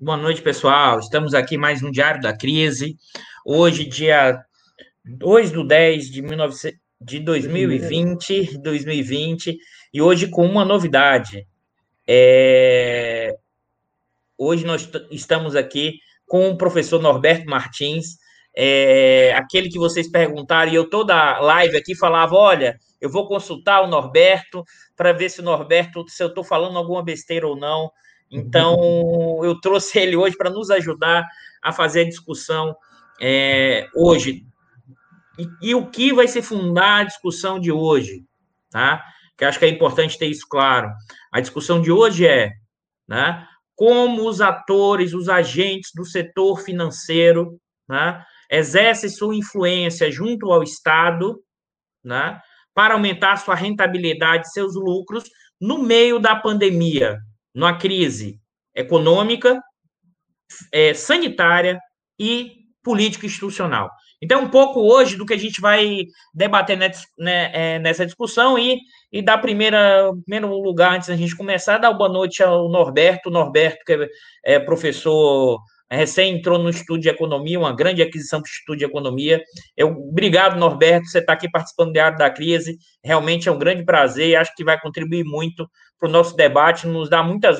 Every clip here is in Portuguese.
Boa noite, pessoal. Estamos aqui mais um Diário da Crise. Hoje, dia 2 do 10 de, 19... de 2020, 2020, e hoje com uma novidade. É... Hoje nós estamos aqui com o professor Norberto Martins, é... aquele que vocês perguntaram, e eu toda live aqui falava, olha, eu vou consultar o Norberto para ver se o Norberto, se eu estou falando alguma besteira ou não. Então, eu trouxe ele hoje para nos ajudar a fazer a discussão é, hoje. E, e, o que vai se fundar a discussão de hoje, tá? Que acho que é importante ter isso claro. A discussão de hoje é, né? Como os atores, os agentes do setor financeiro, né, exercem sua influência junto ao Estado, né, para aumentar sua rentabilidade, seus lucros no meio da pandemia, numa crise econômica, é, sanitária e político-institucional. Então, um pouco hoje do que a gente vai debater né, é, nessa discussão e, e dar primeira, primeiro lugar, antes da gente começar, dar boa noite ao Norberto. Norberto, que é, é professor recém entrou no estudo de economia, uma grande aquisição para o estudo de economia. Eu, obrigado, Norberto, você está aqui participando do Área da Crise. Realmente é um grande prazer e acho que vai contribuir muito para o nosso debate, nos dá muitas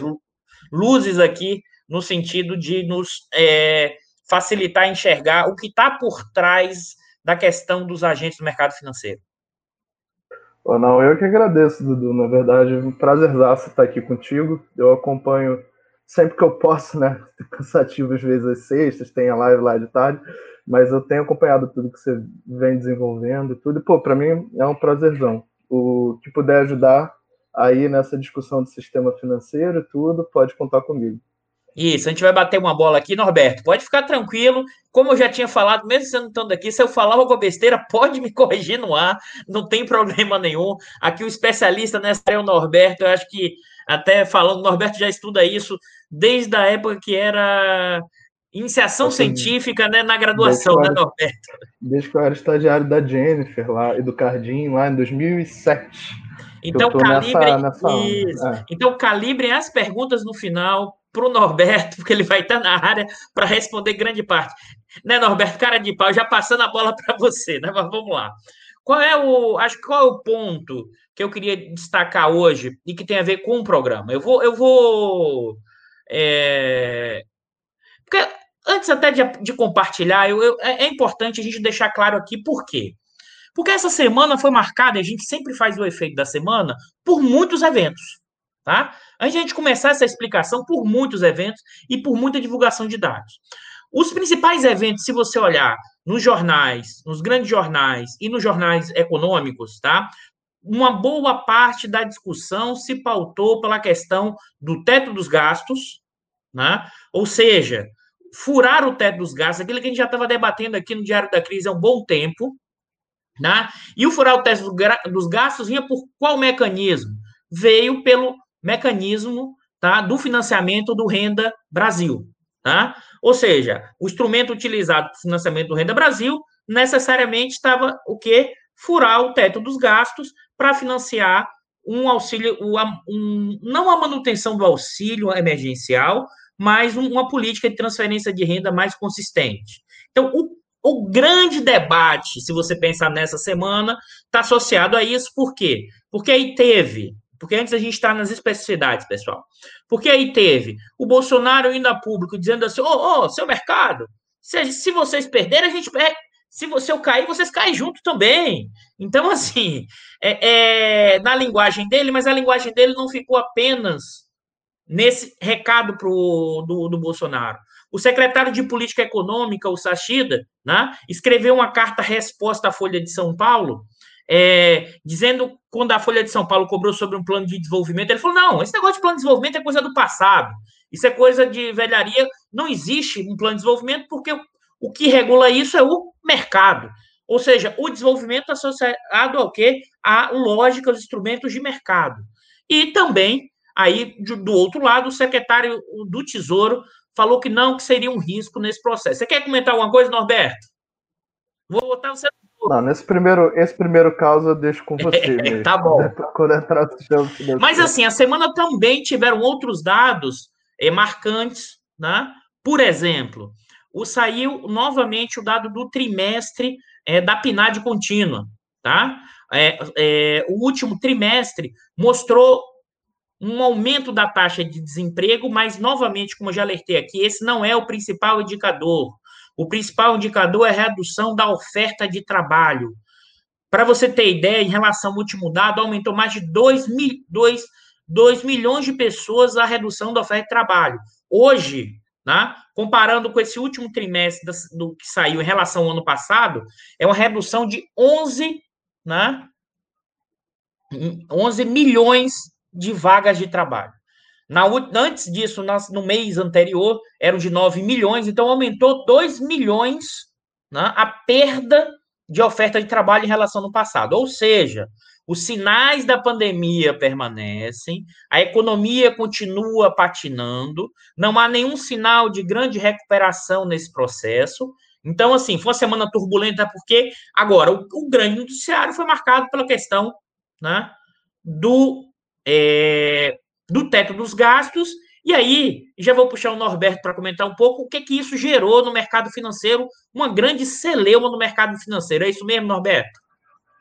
luzes aqui no sentido de nos é, facilitar enxergar o que está por trás da questão dos agentes do mercado financeiro. Oh, não, eu que agradeço, Dudu. Na verdade, é um prazerzaço estar aqui contigo. Eu acompanho sempre que eu posso, né? Cansativo às vezes às sextas, tem a live lá de tarde, mas eu tenho acompanhado tudo que você vem desenvolvendo, tudo. E, pô, para mim é um prazerzão. O que puder ajudar aí nessa discussão do sistema financeiro e tudo, pode contar comigo. Isso, a gente vai bater uma bola aqui, Norberto. Pode ficar tranquilo. Como eu já tinha falado, mesmo você não estando aqui, se eu falar alguma besteira, pode me corrigir no ar, não tem problema nenhum. Aqui o especialista nessa é o Norberto. Eu acho que, até falando, o Norberto já estuda isso desde a época que era iniciação assim, científica né, na graduação, né, Norberto? Desde que eu era estagiário da Jennifer lá e do Cardim lá em 2007. Então, calibrem, nessa, nessa é. então, calibrem as perguntas no final para o Norberto, porque ele vai estar na área para responder grande parte. Né, Norberto? Cara de pau, já passando a bola para você, né? Mas vamos lá. Qual é o. Acho que qual é o ponto que eu queria destacar hoje e que tem a ver com o programa? Eu vou. Eu vou é... Porque antes até de, de compartilhar, eu, eu, é, é importante a gente deixar claro aqui por quê. Porque essa semana foi marcada, a gente sempre faz o efeito da semana, por muitos eventos. Tá? Antes de a gente começar essa explicação, por muitos eventos e por muita divulgação de dados. Os principais eventos, se você olhar nos jornais, nos grandes jornais e nos jornais econômicos, tá? Uma boa parte da discussão se pautou pela questão do teto dos gastos, né? Ou seja, furar o teto dos gastos, aquilo que a gente já estava debatendo aqui no Diário da Crise há um bom tempo, né? E o furar o teto dos gastos vinha por qual mecanismo? Veio pelo mecanismo tá, do financiamento do Renda Brasil. Tá? Ou seja, o instrumento utilizado para o financiamento do Renda Brasil necessariamente estava o quê? Furar o teto dos gastos para financiar um auxílio, um, não a manutenção do auxílio emergencial, mas uma política de transferência de renda mais consistente. Então, o o grande debate, se você pensar nessa semana, está associado a isso, por quê? Porque aí teve, porque antes a gente está nas especificidades, pessoal. Porque aí teve o Bolsonaro indo a público dizendo assim: ô, oh, oh, seu mercado, se, se vocês perderem, a gente perde. Se você eu cair, vocês caem junto também. Então, assim, é, é, na linguagem dele, mas a linguagem dele não ficou apenas nesse recado pro, do, do Bolsonaro. O secretário de Política Econômica, o Sachida, né, escreveu uma carta-resposta à Folha de São Paulo, é, dizendo, quando a Folha de São Paulo cobrou sobre um plano de desenvolvimento, ele falou: não, esse negócio de plano de desenvolvimento é coisa do passado, isso é coisa de velharia, não existe um plano de desenvolvimento, porque o, que regula isso é o mercado. Ou seja, o desenvolvimento associado ao quê? A lógica, os instrumentos de mercado. E também, aí, do outro lado, o secretário do Tesouro falou que não, que seria um risco nesse processo. Você quer comentar alguma coisa, Norberto? Vou botar você. Não, nesse primeiro, esse primeiro caso eu deixo com você. É, tá bom. Mas assim, a semana também tiveram outros dados é, marcantes, né? Por exemplo, o saiu novamente o dado do trimestre é, da PNAD contínua, tá? É, é, o último trimestre mostrou um aumento da taxa de desemprego, mas, novamente, como já alertei aqui, esse não é o principal indicador. O principal indicador é a redução da oferta de trabalho. Para você ter ideia, em relação ao último dado, aumentou mais de 2, mil, 2, 2 milhões de pessoas a redução da oferta de trabalho. Hoje, né, comparando com esse último trimestre do que saiu em relação ao ano passado, é uma redução de 11, né, 11 milhões de vagas de trabalho. Na, antes disso, no mês anterior, eram de 9 milhões, então aumentou 2 milhões né, a perda de oferta de trabalho em relação ao passado. Ou seja, os sinais da pandemia permanecem, a economia continua patinando, não há nenhum sinal de grande recuperação nesse processo. Então, assim, foi uma semana turbulenta, porque agora o, o grande noticiário foi marcado pela questão né, do, é, do teto dos gastos e aí, já vou puxar o Norberto para comentar um pouco o que que isso gerou no mercado financeiro, uma grande celeuma no mercado financeiro. É isso mesmo, Norberto?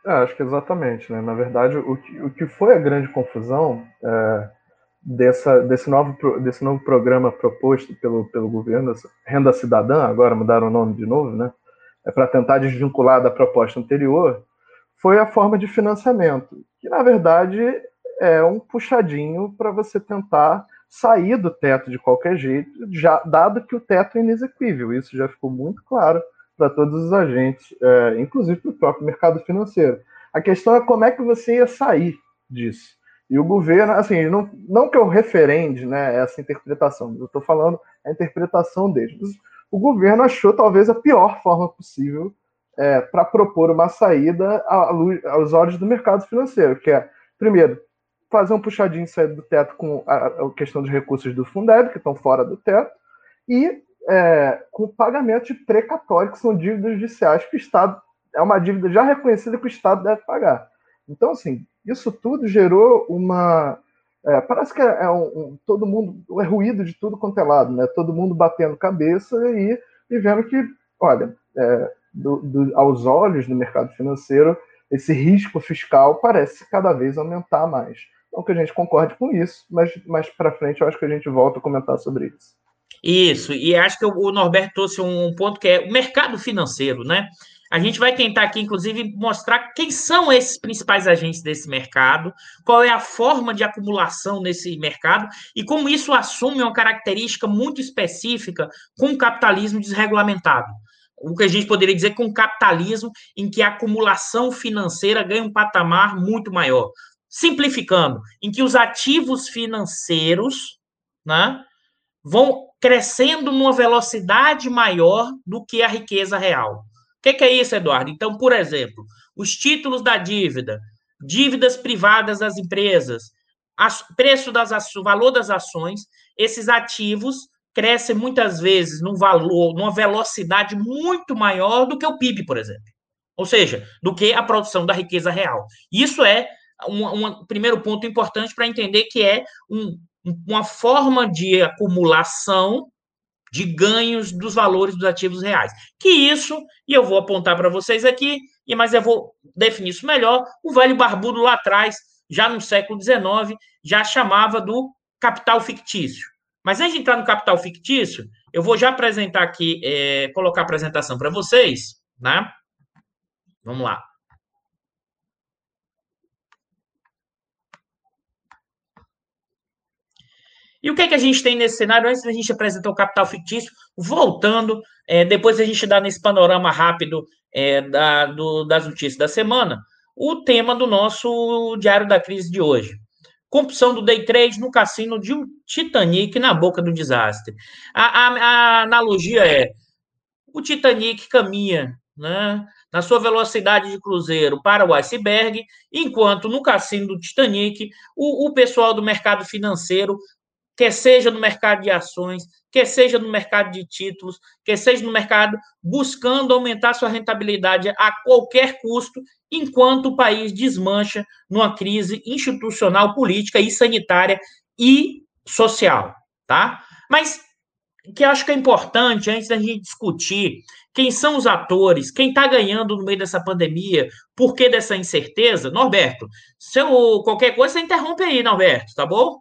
É, acho que exatamente. Né? Na verdade, o que, o que foi a grande confusão é, dessa, desse, novo, desse novo programa proposto pelo, pelo governo, Renda Cidadã, agora mudaram o nome de novo, né? É para tentar desvincular da proposta anterior, foi a forma de financiamento, que na verdade é um puxadinho para você tentar sair do teto de qualquer jeito, já dado que o teto é inexequível. Isso já ficou muito claro para todos os agentes, é, inclusive para o próprio mercado financeiro. A questão é como é que você ia sair disso. E o governo, assim, não, não que eu referende né, essa interpretação, eu estou falando a interpretação deles. O governo achou talvez a pior forma possível é, para propor uma saída à luz, aos olhos do mercado financeiro, que é, primeiro, fazer um puxadinho sair do teto com a, questão dos recursos do Fundeb, que estão fora do teto, e é, com o pagamento de precatório, que são dívidas judiciais que o Estado é uma dívida já reconhecida que o Estado deve pagar. Então, assim, isso tudo gerou uma. É, parece que é, um, um, todo mundo. É ruído de tudo quanto é lado, né? Todo mundo batendo cabeça e, e vendo que, olha, é, do, do, aos olhos do mercado financeiro, esse risco fiscal parece cada vez aumentar mais. Não que a gente concorde com isso, mas mais para frente eu acho que a gente volta a comentar sobre isso. Isso, e acho que o Norberto trouxe um ponto que é o mercado financeiro, né? A gente vai tentar aqui, inclusive, mostrar quem são esses principais agentes desse mercado, qual é a forma de acumulação nesse mercado e como isso assume uma característica muito específica com o capitalismo desregulamentado. O que a gente poderia dizer com capitalismo em que a acumulação financeira ganha um patamar muito maior simplificando, em que os ativos financeiros né, vão crescendo numa velocidade maior do que a riqueza real. O que, que é isso, Eduardo? Então, por exemplo, os títulos da dívida, dívidas privadas das empresas, as, preço das ações, valor das ações, esses ativos crescem muitas vezes num valor, numa velocidade muito maior do que o PIB, por exemplo. Ou seja, do que a produção da riqueza real. Isso é um, um primeiro ponto importante para entender que é um, uma forma de acumulação de ganhos dos valores dos ativos reais. Que isso, e eu vou apontar para vocês aqui, e mas eu vou definir isso melhor, o velho barbudo lá atrás, já no século XIX, já chamava do capital fictício. Mas antes de entrar no capital fictício, eu vou já apresentar aqui, é, colocar a apresentação para vocês, né? Vamos lá. E o que, é que a gente tem nesse cenário? Antes da gente apresentar o capital fictício, voltando, é, depois a gente dá nesse panorama rápido é, da, do, das notícias da semana, o tema do nosso Diário da Crise de hoje. Compulsão do Day Trade no cassino de um Titanic na boca do desastre. A, a, a analogia é: o Titanic caminha né, na sua velocidade de cruzeiro para o iceberg, enquanto no cassino do Titanic, o, o pessoal do mercado financeiro quer seja no mercado de ações, quer seja no mercado de títulos, quer seja no mercado buscando aumentar sua rentabilidade a qualquer custo, enquanto o país desmancha numa crise institucional, política e sanitária e social, tá? Mas que acho que é importante, antes da gente discutir quem são os atores, quem está ganhando no meio dessa pandemia, por que dessa incerteza, Norberto, se eu, qualquer coisa, você interrompe aí, Norberto, tá bom?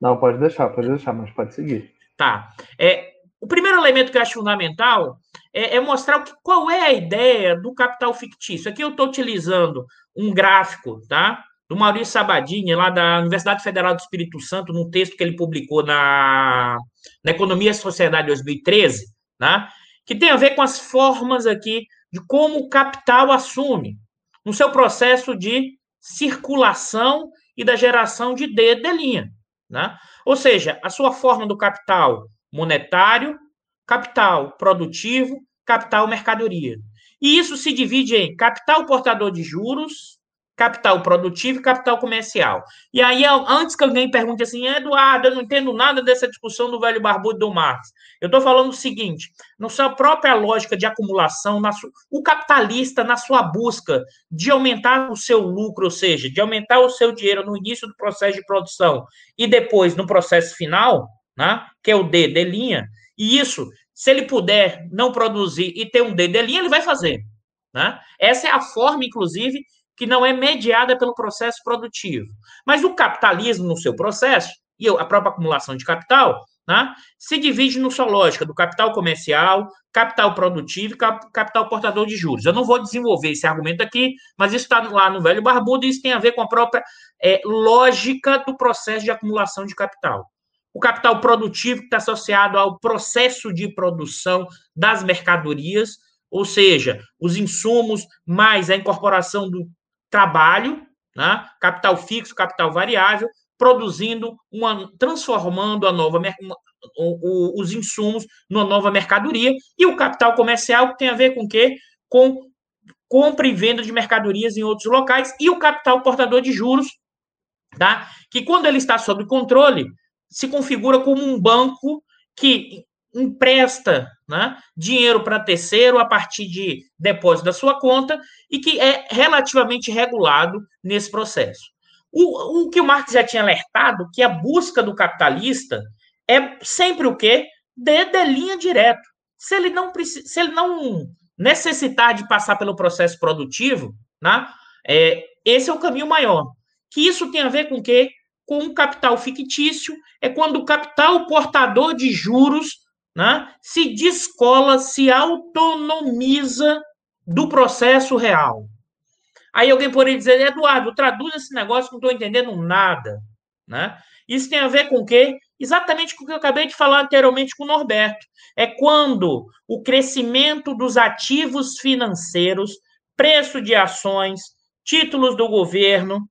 Não, pode deixar, pode deixar, mas pode seguir. Tá. É, o primeiro elemento que eu acho fundamental é, é mostrar que, qual é a ideia do capital fictício. Aqui eu estou utilizando um gráfico, tá? Do Maurício Sabadini, lá da Universidade Federal do Espírito Santo, num texto que ele publicou na, na Economia e Sociedade 2013, né? que tem a ver com as formas aqui de como o capital assume no seu processo de circulação e da geração de D linha. Né? Ou seja, a sua forma do capital monetário, capital produtivo, capital mercadoria. E isso se divide em capital portador de juros, capital produtivo e capital comercial. E aí, antes que alguém pergunte assim, Eduardo, eu não entendo nada dessa discussão do velho barbudo do Marx. Eu estou falando o seguinte: na sua própria lógica de acumulação, su... o capitalista, na sua busca de aumentar o seu lucro, ou seja, de aumentar o seu dinheiro no início do processo de produção e depois no processo final, né, que é o D de linha, e isso, se ele puder não produzir e ter um D de linha, ele vai fazer. Né? Essa é a forma, inclusive, que não é mediada pelo processo produtivo. Mas o capitalismo, no seu processo, e a própria acumulação de capital, né, se divide no sua lógica do capital comercial, capital produtivo e capital portador de juros. Eu não vou desenvolver esse argumento aqui, mas isso está lá no velho barbudo e isso tem a ver com a própria é, lógica do processo de acumulação de capital. O capital produtivo está associado ao processo de produção das mercadorias, ou seja, os insumos mais a incorporação do trabalho, né? capital fixo, capital variável, produzindo uma, transformando a nova uma, o, os insumos numa nova mercadoria e o capital comercial que tem a ver com o quê? Com compra e venda de mercadorias em outros locais e o capital portador de juros, tá? Que quando ele está sob controle se configura como um banco que empresta né, dinheiro para terceiro a partir de depósito da sua conta e que é relativamente regulado nesse processo. O, o que o Marx já tinha alertado, que a busca do capitalista é sempre o quê? De, de linha direto. Se ele não se ele não necessitar de passar pelo processo produtivo, né, é, esse é o caminho maior. Que isso tem a ver com o quê? Com o capital fictício, é quando o capital portador de juros né, se descola, se autonomiza do processo real. Aí alguém poderia dizer, Eduardo, traduz esse negócio não estou entendendo nada. Né? Isso tem a ver com o quê? Exatamente com o que eu acabei de falar anteriormente com o Norberto. É quando o crescimento dos ativos financeiros, preço de ações, títulos do governo,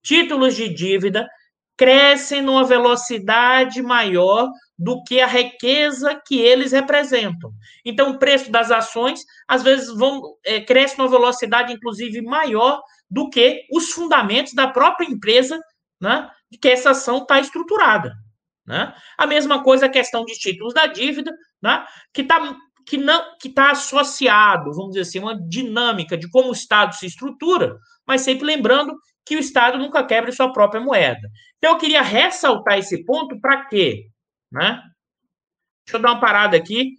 títulos de dívida, crescem numa velocidade maior do que a riqueza que eles representam. Então, o preço das ações, às vezes, vão é, cresce numa velocidade, inclusive, maior do que os fundamentos da própria empresa, né, de que essa ação está estruturada. Né? A mesma coisa a questão de títulos da dívida, né, que está que não que está associado, vamos dizer assim, uma dinâmica de como o Estado se estrutura, mas sempre lembrando que o Estado nunca quebra sua própria moeda. Então, eu queria ressaltar esse ponto para quê? Né? Deixa eu dar uma parada aqui.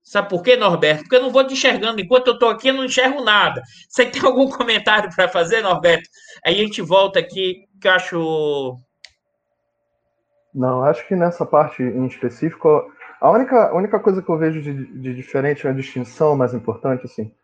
Sabe por quê, Norberto? Porque eu não vou te enxergando. Enquanto eu estou aqui, eu não enxergo nada. Você tem algum comentário para fazer, Norberto? Aí a gente volta aqui, que eu acho. Não, acho que nessa parte em específico, a única, a única coisa que eu vejo de, de diferente, uma distinção mais importante, assim,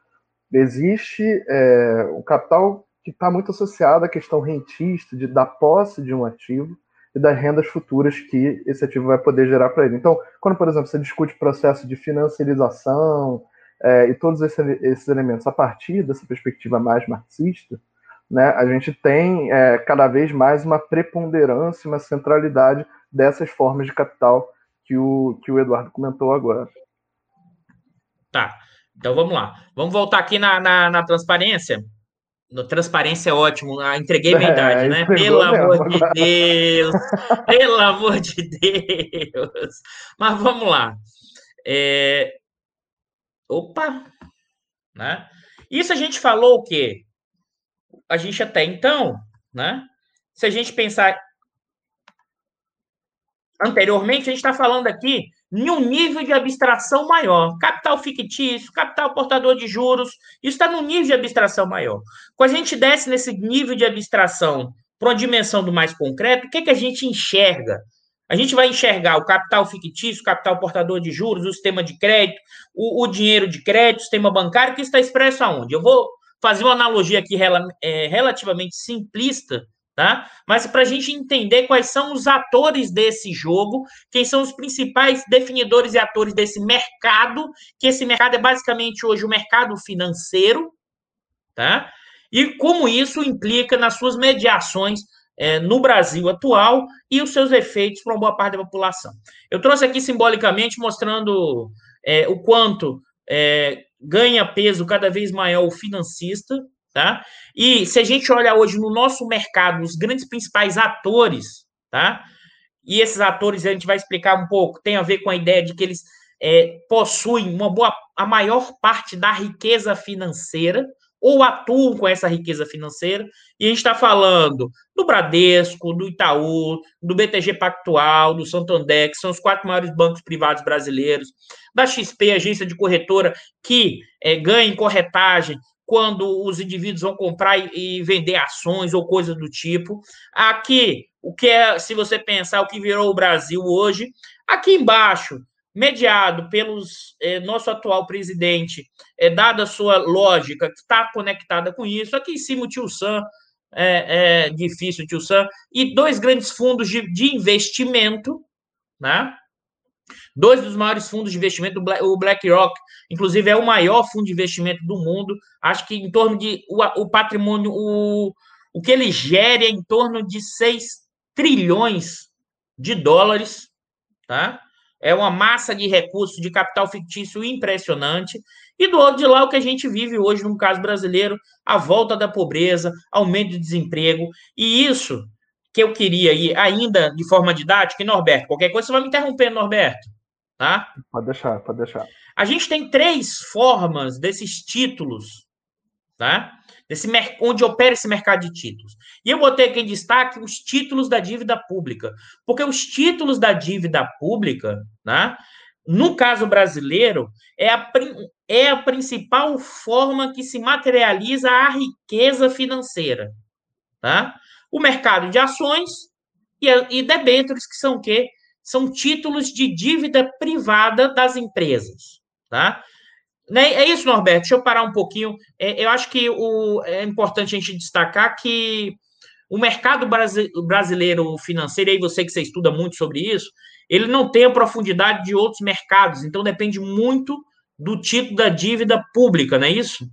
existe é, o capital que está muito associado à questão rentista, de, da posse de um ativo, e das rendas futuras que esse ativo vai poder gerar para ele. Então, quando, por exemplo, você discute o processo de financiarização é, e todos esse, esses elementos a partir dessa perspectiva mais marxista, né, a gente tem é, cada vez mais uma preponderância, uma centralidade dessas formas de capital que o, que o Eduardo comentou agora. Tá, então vamos lá. Vamos voltar aqui na, na, na transparência. No transparência é ótimo. Ah, entreguei minha é, idade, né? Pelo amor de Deus! pelo amor de Deus! Mas vamos lá. É... Opa! Né? Isso a gente falou o quê? A gente até então, né? Se a gente pensar anteriormente, a gente está falando aqui em um nível de abstração maior. Capital fictício, capital portador de juros, isso está num nível de abstração maior. Quando a gente desce nesse nível de abstração para uma dimensão do mais concreto, o que, é que a gente enxerga? A gente vai enxergar o capital fictício, o capital portador de juros, o sistema de crédito, o, o dinheiro de crédito, o sistema bancário, que está expresso aonde? Eu vou fazer uma analogia aqui é, relativamente simplista, tá? Mas para a gente entender quais são os atores desse jogo, quem são os principais definidores e atores desse mercado, que esse mercado é basicamente hoje o mercado financeiro, tá? E como isso implica nas suas mediações é, no Brasil atual e os seus efeitos para uma boa parte da população. Eu trouxe aqui simbolicamente mostrando é, o quanto é, ganha peso cada vez maior o financista, tá? E se a gente olha hoje no nosso mercado, os grandes principais atores, tá? E esses atores a gente vai explicar um pouco, tem a ver com a ideia de que eles é, possuem uma boa, a maior parte da riqueza financeira, ou atuam com essa riqueza financeira, e a gente está falando do Bradesco, do Itaú, do BTG Pactual, do Santander, que são os quatro maiores bancos privados brasileiros, da XP, agência de corretora, que é, ganha em corretagem quando os indivíduos vão comprar e, vender ações ou coisas do tipo. Aqui, o que é, se você pensar o que virou o Brasil hoje, aqui embaixo, mediado pelos eh, nosso atual presidente, é, dada a sua lógica, que está conectada com isso. Aqui em cima o Tio Sam, é, é difícil o Tio Sam, e dois grandes fundos de, de investimento, né? Dois dos maiores fundos de investimento, o BlackRock, inclusive é o maior fundo de investimento do mundo. Acho que em torno de o, o patrimônio, o, o que ele gera é em torno de 6 trilhões de dólares, tá? É uma massa de recursos de capital fictício impressionante. E do outro de lá, o que a gente vive hoje, no caso brasileiro, a volta da pobreza, aumento do desemprego. E isso que eu queria ir ainda de forma didática, e Norberto, qualquer coisa você vai me interromper, Norberto. Tá? Pode deixar, pode deixar. A gente tem três formas desses títulos, tá? Desse, onde opera esse mercado de títulos. E eu botei aqui em destaque os títulos da dívida pública, porque os títulos da dívida pública, né, no caso brasileiro, é a, é a principal forma que se materializa a riqueza financeira. Tá? O mercado de ações e, e debêntures, que são o quê? São títulos de dívida privada das empresas. Tá? Né, é isso, Norberto. Deixa eu parar um pouquinho. É, eu acho que o, é importante a gente destacar que o mercado brasileiro financeiro, aí você que você estuda muito sobre isso, ele não tem a profundidade de outros mercados, então depende muito do título da dívida pública, não é isso?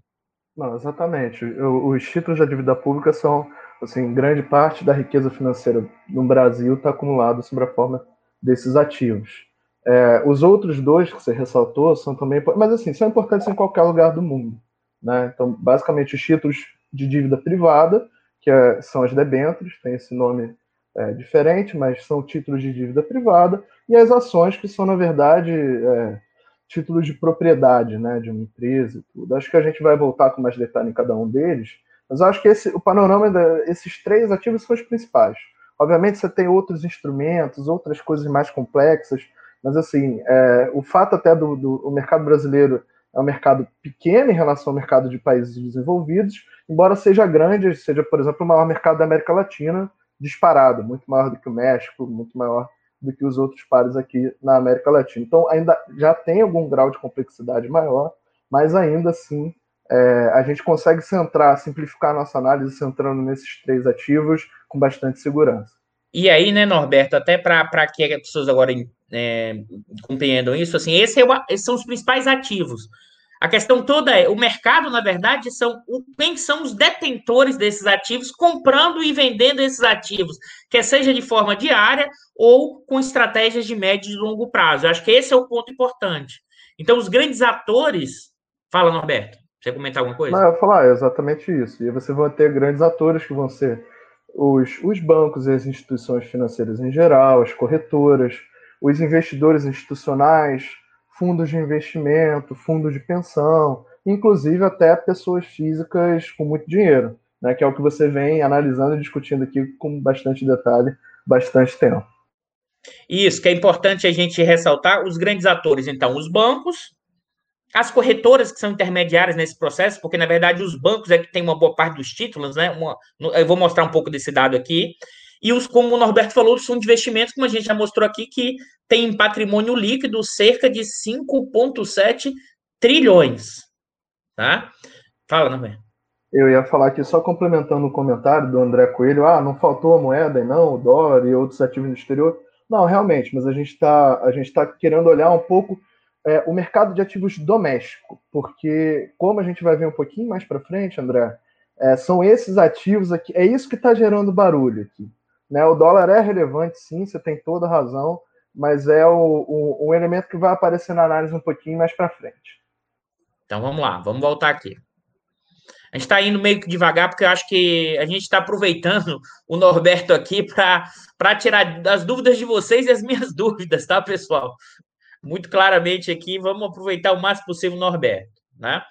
Não, exatamente. Os títulos da dívida pública são, assim, grande parte da riqueza financeira no Brasil está acumulada sobre a forma desses ativos. É, os outros dois que você ressaltou são também, mas assim, são importantes em qualquer lugar do mundo. Né? Então, basicamente, os títulos de dívida privada, que é, são as debêntures, tem esse nome é, diferente, mas são títulos de dívida privada, e as ações, que são, na verdade, é, títulos de propriedade né, de uma empresa e tudo. Acho que a gente vai voltar com mais detalhe em cada um deles, mas acho que esse, o panorama desses três ativos são os principais. Obviamente, você tem outros instrumentos, outras coisas mais complexas, mas, assim, é, o fato até do, do mercado brasileiro é um mercado pequeno em relação ao mercado de países desenvolvidos, embora seja grande, seja, por exemplo, o maior mercado da América Latina, disparado, muito maior do que o México, muito maior do que os outros pares aqui na América Latina. Então, ainda já tem algum grau de complexidade maior, mas ainda assim é, a gente consegue centrar, simplificar a nossa análise centrando nesses três ativos com bastante segurança. E aí, né, Norberto, até para que as pessoas agora é, compreendam isso, assim, esse é esses são os principais ativos. A questão toda é, o mercado, na verdade, são quem são os detentores desses ativos, comprando e vendendo esses ativos, quer seja de forma diária ou com estratégias de médio e longo prazo. Eu acho que esse é o ponto importante. Então, os grandes atores. Fala, Norberto. Você comentar alguma coisa? Não, eu vou falar, é exatamente isso. E você vai ter grandes atores que vão ser os, os bancos e as instituições financeiras em geral, as corretoras, os investidores institucionais, fundos de investimento, fundos de pensão, inclusive até pessoas físicas com muito dinheiro, né, que é o que você vem analisando e discutindo aqui com bastante detalhe, bastante tempo. Isso, que é importante a gente ressaltar os grandes atores, então, os bancos, as corretoras que são intermediárias nesse processo, porque na verdade os bancos é que tem uma boa parte dos títulos, né? Uma, eu vou mostrar um pouco desse dado aqui. E os, como o Norberto falou, fundos de investimentos, como a gente já mostrou aqui, que tem patrimônio líquido cerca de 5,7 trilhões. Tá? Fala, Norberto. Eu ia falar aqui, só complementando o comentário do André Coelho, ah, não faltou a moeda e não, o dólar e outros ativos no exterior. Não, realmente, mas a gente está tá querendo olhar um pouco é, o mercado de ativos doméstico, porque, como a gente vai ver um pouquinho mais para frente, André, é, são esses ativos aqui, é isso que está gerando barulho aqui. Né? O dólar é relevante, sim, você tem toda razão, mas é o, o, um elemento que vai aparecer na análise um pouquinho mais para frente. Então vamos lá, vamos voltar aqui. A gente está indo meio que devagar, porque eu acho que a gente está aproveitando o Norberto aqui para tirar as dúvidas de vocês e as minhas dúvidas, tá, pessoal? Muito claramente aqui, vamos aproveitar o máximo possível o Norberto, né?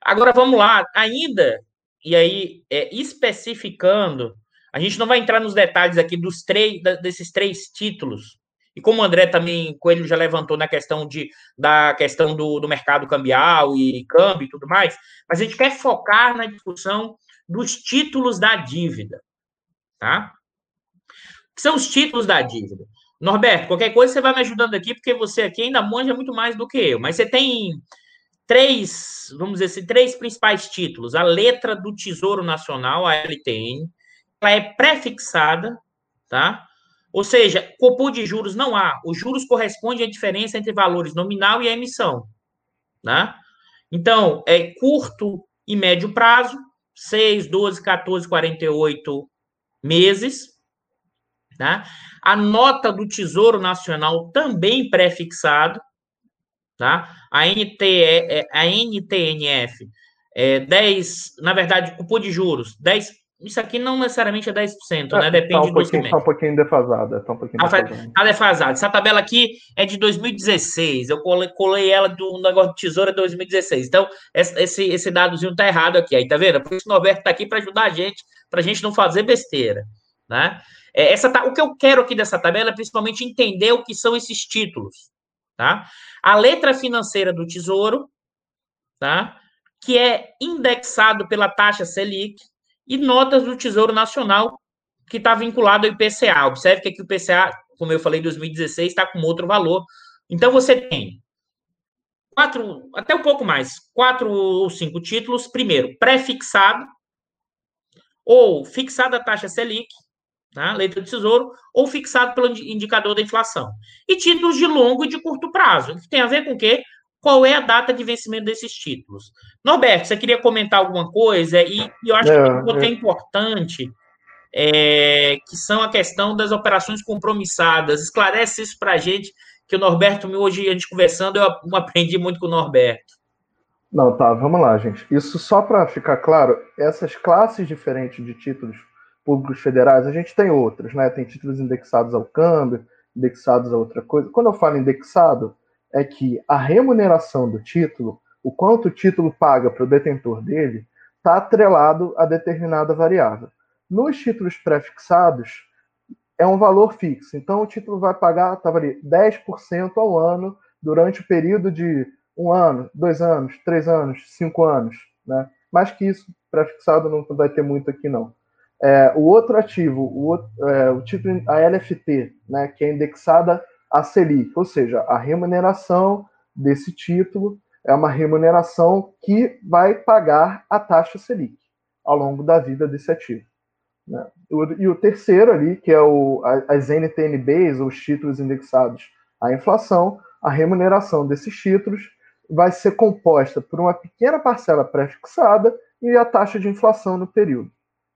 Agora vamos lá, ainda, e aí é, especificando, a gente não vai entrar nos detalhes aqui dos três, desses três títulos, e como o André também, Coelho já levantou na questão de, da questão do, do mercado cambial e câmbio e tudo mais, mas a gente quer focar na discussão dos títulos da dívida, tá? Que são os títulos da dívida? Norberto, qualquer coisa você vai me ajudando aqui, porque você aqui ainda manja muito mais do que eu. Mas você tem três, vamos dizer assim, três principais títulos. A letra do Tesouro Nacional, a LTN, ela é prefixada, tá? Ou seja, cupom de juros não há. Os juros correspondem à diferença entre valores nominal e a emissão, né? Então, é curto e médio prazo, 6, 12, 14, 48 meses, tá? A nota do Tesouro Nacional também pré-fixado, tá? A, é, a NTNF é 10, na verdade, cupom de juros, 10, isso aqui não necessariamente é 10%, é, né? Depende tá um do Está um pouquinho defasado. Tá um pouquinho defasado. Tá defasado. Essa tabela aqui é de 2016. Eu colei, colei ela do negócio do Tesouro de 2016. Então, esse, esse dadozinho tá errado aqui. Aí, tá vendo? Por isso o Norberto tá aqui para ajudar a gente, para a gente não fazer besteira, né? É, essa, o que eu quero aqui dessa tabela é principalmente entender o que são esses títulos, tá? A letra financeira do Tesouro, tá? Que é indexado pela taxa Selic e notas do Tesouro Nacional que está vinculado ao IPCA. Observe que aqui o IPCA, como eu falei, em 2016 está com outro valor. Então você tem quatro, até um pouco mais, quatro ou cinco títulos. Primeiro, pré-fixado ou fixada a taxa Selic, tá? letra do tesouro, ou fixado pelo indicador da inflação. E títulos de longo e de curto prazo, que tem a ver com o quê? Qual é a data de vencimento desses títulos? Norberto, você queria comentar alguma coisa? E, e eu acho é, que é, é importante, é, que são a questão das operações compromissadas. Esclarece isso para a gente, que o Norberto, hoje a gente conversando, eu aprendi muito com o Norberto. Não, tá, vamos lá, gente. Isso só para ficar claro, essas classes diferentes de títulos públicos federais, a gente tem outros, né? Tem títulos indexados ao câmbio, indexados a outra coisa. Quando eu falo indexado, é que a remuneração do título, o quanto o título paga para o detentor dele, está atrelado a determinada variável. Nos títulos pré-fixados, é um valor fixo. Então, o título vai pagar, estava ali, 10% ao ano durante o período de um ano, dois anos, três anos, cinco anos. Né? Mais que isso, pré-fixado não vai ter muito aqui, não. É, o outro ativo, o, é, o título, a LFT, né, que é indexada a Selic, ou seja, a remuneração desse título é uma remuneração que vai pagar a taxa Selic ao longo da vida desse ativo. Né? E o terceiro ali, que é o, as NTNBs, os títulos indexados à inflação, a remuneração desses títulos vai ser composta por uma pequena parcela pré-fixada e a taxa de inflação no período.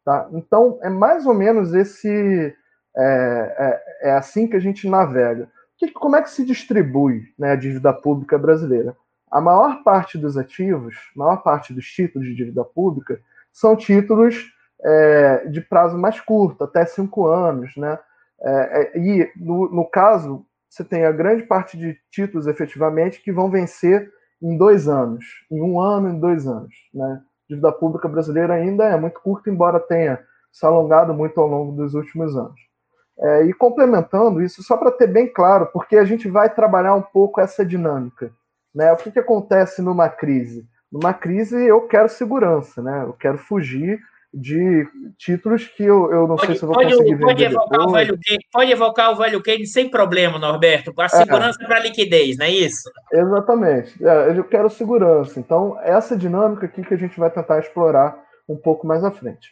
Tá? Então, é mais ou menos esse. É, é, é assim que a gente navega. Que, como é que se distribui né, a dívida pública brasileira? A maior parte dos ativos, a maior parte dos títulos de dívida pública, são títulos é, de prazo mais curto, até cinco anos. Né? É, é, e, no, no caso, você tem a grande parte de títulos efetivamente que vão vencer em dois anos, em um ano, em dois anos. Né? Dívida pública brasileira ainda é muito curta, embora tenha se alongado muito ao longo dos últimos anos. É, e complementando isso, só para ter bem claro, porque a gente vai trabalhar um pouco essa dinâmica. Né? O que, que acontece numa crise? Numa crise eu quero segurança, né? eu quero fugir de títulos que eu, eu não pode, sei se eu vou pode, conseguir pode evocar o velho Pode evocar o velho Kane sem problema, Norberto, com a é. segurança é. para liquidez, não é isso? Exatamente. É, eu quero segurança. Então, essa dinâmica aqui que a gente vai tentar explorar um pouco mais à frente.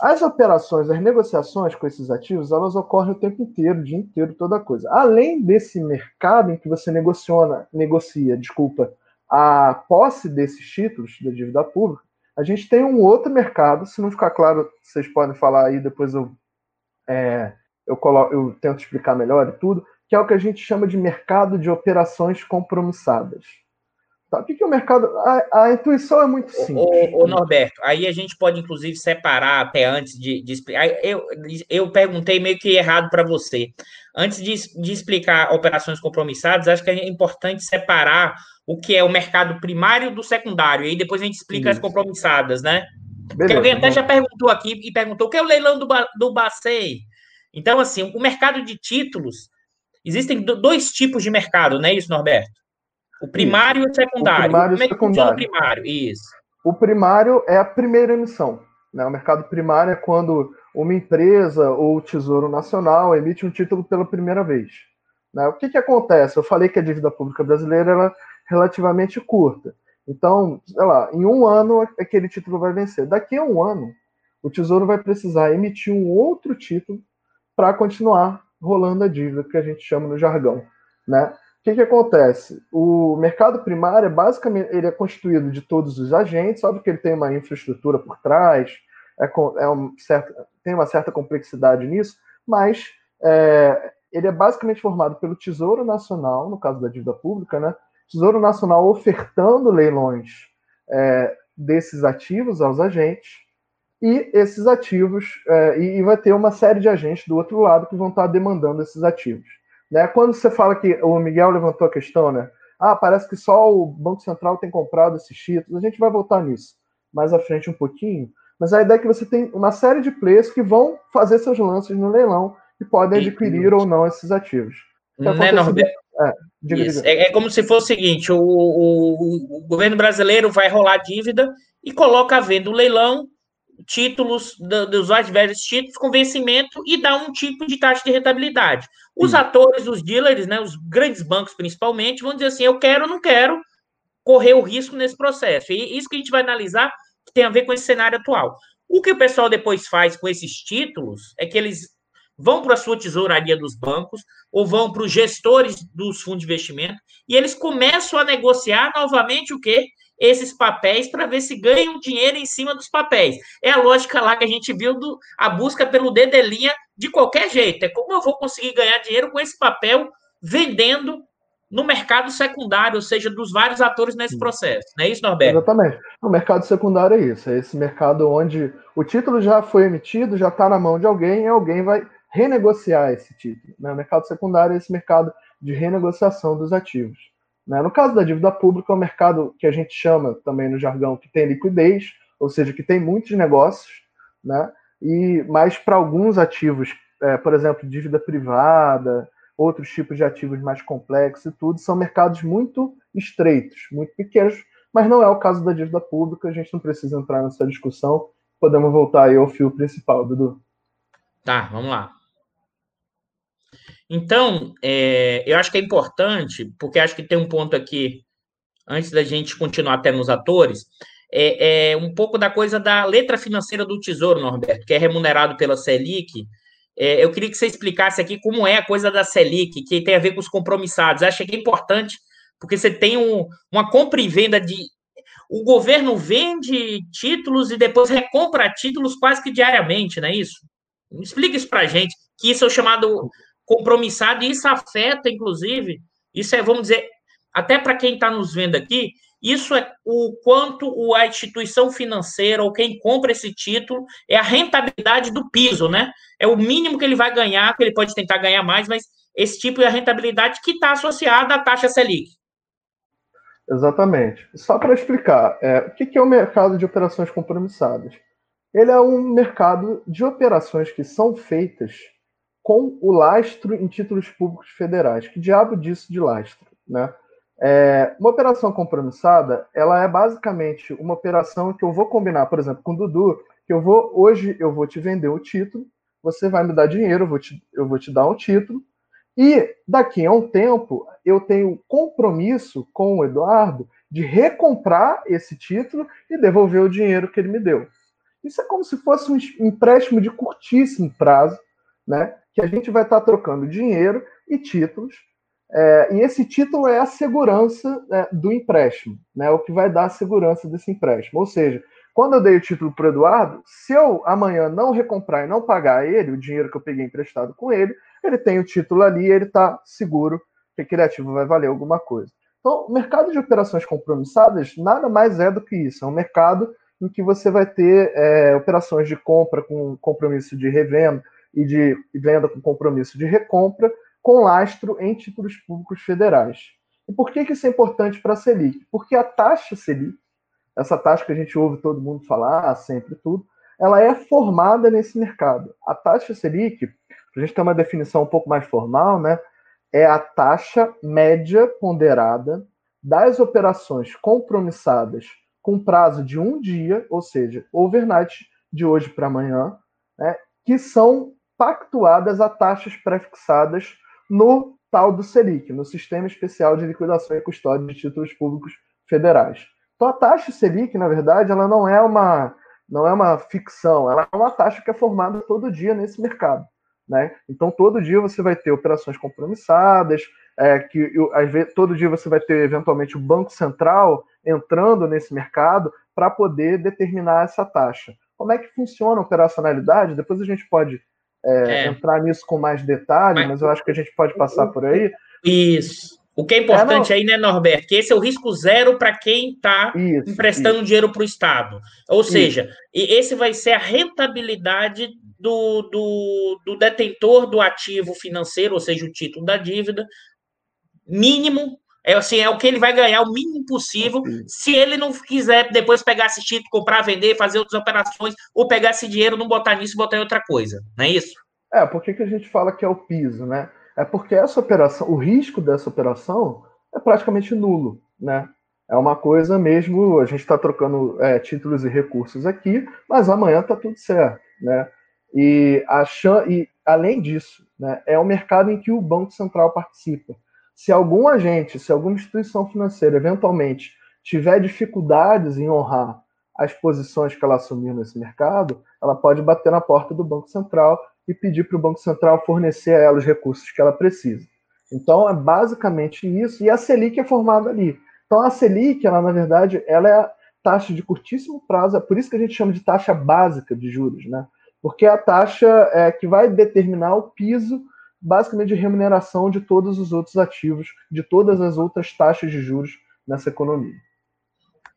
As operações, as negociações com esses ativos, elas ocorrem o tempo inteiro, o dia inteiro, toda coisa. Além desse mercado em que você negociona, negocia, desculpa, a posse desses títulos da dívida pública, a gente tem um outro mercado, se não ficar claro, vocês podem falar aí, depois eu, é, eu, eu tento explicar melhor e tudo, que é o que a gente chama de mercado de operações compromissadas. Tá? O que, é o mercado? A, a intuição é muito simples. Ô, Norberto, aí a gente pode, inclusive, separar até antes de, de explicar. Eu, eu perguntei meio que errado para você. Antes de, de explicar operações compromissadas, acho que é importante separar o que é o mercado primário do secundário. E aí depois a gente explica Isso. as compromissadas, né? Beleza, Porque alguém até já perguntou aqui e perguntou o que é o leilão do, do Bacei. Então, assim, o mercado de títulos, existem dois tipos de mercado, não é isso, Norberto? O primário isso. e o secundário. O primário Como é que funciona o primário? Isso. O primário é a primeira emissão. Né? O mercado primário é quando uma empresa ou o Tesouro Nacional emite um título pela primeira vez. Né? O que, que acontece? Eu falei que a dívida pública brasileira ela relativamente curta. Então, sei lá, em um ano aquele título vai vencer. Daqui a um ano, o Tesouro vai precisar emitir um outro título para continuar rolando a dívida, que a gente chama no jargão. Né? O que, que acontece? O mercado primário, é basicamente, ele é constituído de todos os agentes, óbvio que ele tem uma infraestrutura por trás, é, é um certo, tem uma certa complexidade nisso, mas é, ele é basicamente formado pelo Tesouro Nacional, no caso da dívida pública, né? Tesouro Nacional ofertando leilões é, desses ativos aos agentes, e esses ativos, é, e, e, vai ter uma série de agentes do outro lado que vão estar demandando esses ativos. Né? Quando você fala que o Miguel levantou a questão, né? Ah, parece que só o Banco Central tem comprado esses títulos, a gente vai voltar nisso mais à frente um pouquinho, mas a ideia é que você tem uma série de players que vão fazer seus lances no leilão e podem adquirir ou não esses ativos. Né, Norberto? É, diga, diga. É, é, como se fosse o seguinte: o, o, o, governo brasileiro vai rolar dívida e coloca à venda o leilão, títulos do, dos adversos títulos com vencimento e dá um tipo de taxa de rentabilidade. Os atores, os dealers, né, os grandes bancos principalmente, vão dizer assim: eu quero ou não quero correr o risco nesse processo. E isso que a gente vai analisar tem a ver com esse cenário atual. O que o pessoal depois faz com esses títulos é que eles vão para a sua tesouraria dos bancos ou vão para os gestores dos fundos de investimento e eles começam a negociar novamente o quê? Esses papéis para ver se ganham dinheiro em cima dos papéis. É a lógica lá que a gente viu do a busca pelo dedelinha de qualquer jeito. É como eu vou conseguir ganhar dinheiro com esse papel vendendo no mercado secundário, ou seja, dos vários atores nesse processo. Não é isso, Norberto? Exatamente. O mercado secundário é isso. É esse mercado onde o título já foi emitido, já está na mão de alguém, e alguém vai renegociar esse título. Né? O mercado secundário é esse mercado de renegociação dos ativos. Né? No caso da dívida pública, é um mercado que a gente chama também no jargão que tem liquidez, ou seja, que tem muitos negócios, né? e mais para alguns ativos, é, por exemplo, dívida privada, outros tipos de ativos mais complexos e tudo, são mercados muito estreitos, muito pequenos, mas não é o caso da dívida pública, a gente não precisa entrar nessa discussão, podemos voltar aí ao fio principal, Dudu. Tá, vamos lá. Então, é, eu acho que é importante, porque acho que tem um ponto aqui, antes da gente continuar até nos atores, é, é, um pouco da coisa da letra financeira do Tesouro, Norberto, que é remunerado pela Selic. É, eu queria que você explicasse aqui como é a coisa da Selic, que tem a ver com os compromissados. Acho que é importante, porque você tem um, uma compra e venda de. O governo vende títulos e depois recompra títulos quase que diariamente, não é isso? Explica isso para a gente, que isso é o chamado compromissado, e isso afeta, inclusive, isso é, vamos dizer, até para quem está nos vendo aqui, isso é o quanto a instituição financeira ou quem compra esse título é a rentabilidade do piso, né? É o mínimo que ele vai ganhar, que ele pode tentar ganhar mais, mas esse tipo de rentabilidade que está associada à taxa Selic. Exatamente. Só para explicar, é, o que é o mercado de operações compromissadas? Ele é um mercado de operações que são feitas com o lastro em títulos públicos federais. Que diabo disso de lastro? Né? É, uma operação compromissada, ela é basicamente uma operação que eu vou combinar, por exemplo, com o Dudu, que eu vou, hoje eu vou te vender o título, você vai me dar dinheiro, eu vou te, eu vou te dar um título, e daqui a um tempo eu tenho compromisso com o Eduardo de recomprar esse título e devolver o dinheiro que ele me deu. Isso é como se fosse um empréstimo de curtíssimo prazo, né? Que a gente vai estar trocando dinheiro e títulos. É, e esse título é a segurança é, do empréstimo, né? O que vai dar a segurança desse empréstimo. Ou seja, quando eu dei o título para o Eduardo, se eu amanhã não recomprar e não pagar ele, o dinheiro que eu peguei emprestado com ele, ele tem o título ali e ele está seguro que aquele ativo vai valer alguma coisa. Então, o mercado de operações compromissadas nada mais é do que isso. É um mercado em que você vai ter é, operações de compra com compromisso de revenda e de venda com compromisso de recompra, com lastro em títulos públicos federais. E por que, isso é importante para a Selic? Porque a taxa Selic, essa taxa que a gente ouve todo mundo falar, sempre tudo, ela é formada nesse mercado. A taxa Selic, para a gente ter uma definição um pouco mais formal, né, é a taxa média ponderada das operações compromissadas com prazo de um dia, ou seja, overnight de hoje para amanhã, né, que são pactuadas a taxas prefixadas no tal do Selic, no Sistema Especial de Liquidação e Custódia de Títulos Públicos Federais. Então a taxa Selic, na verdade, ela não é uma não é uma ficção, ela é uma taxa que é formada todo dia nesse mercado. Né? Então todo dia você vai ter operações compromissadas, é, que às vezes, todo dia você vai ter eventualmente o Banco Central entrando nesse mercado para poder determinar essa taxa. Como é que funciona a operacionalidade? Depois a gente pode é, é. entrar nisso com mais detalhe, mas, mas, eu acho que a gente pode passar por aí. Isso. O que é importante é, aí, né, Norberto? Que esse é o risco zero para quem está emprestando isso. dinheiro para o Estado. Ou seja, e esse vai ser a rentabilidade do, do, do, detentor do ativo financeiro, ou seja, o título da dívida, mínimo. É assim, é o que ele vai ganhar, o mínimo possível, se ele não quiser depois pegar esse título, comprar, vender, fazer outras operações, ou pegar esse dinheiro, não botar nisso e botar em outra coisa. Não é isso? É, por que, que a gente fala que é o piso, né? é porque essa operação, o risco dessa operação é praticamente nulo, né? É uma coisa mesmo, a gente está trocando é, títulos e recursos aqui, mas amanhã está tudo certo, né? E, a, e além disso, né, é um mercado em que o Banco Central participa. Se algum agente, se alguma instituição financeira eventualmente tiver dificuldades em honrar as posições que ela assumiu nesse mercado, ela pode bater na porta do Banco Central e pedir para o Banco Central fornecer a ela os recursos que ela precisa. Então, é basicamente isso. E a Selic é formada ali. Então, a Selic, ela, na verdade, ela é a taxa de curtíssimo prazo, é por isso que a gente chama de taxa básica de juros, né? Porque é a taxa é, que vai determinar o piso, basicamente, de remuneração de todos os outros ativos, de todas as outras taxas de juros nessa economia.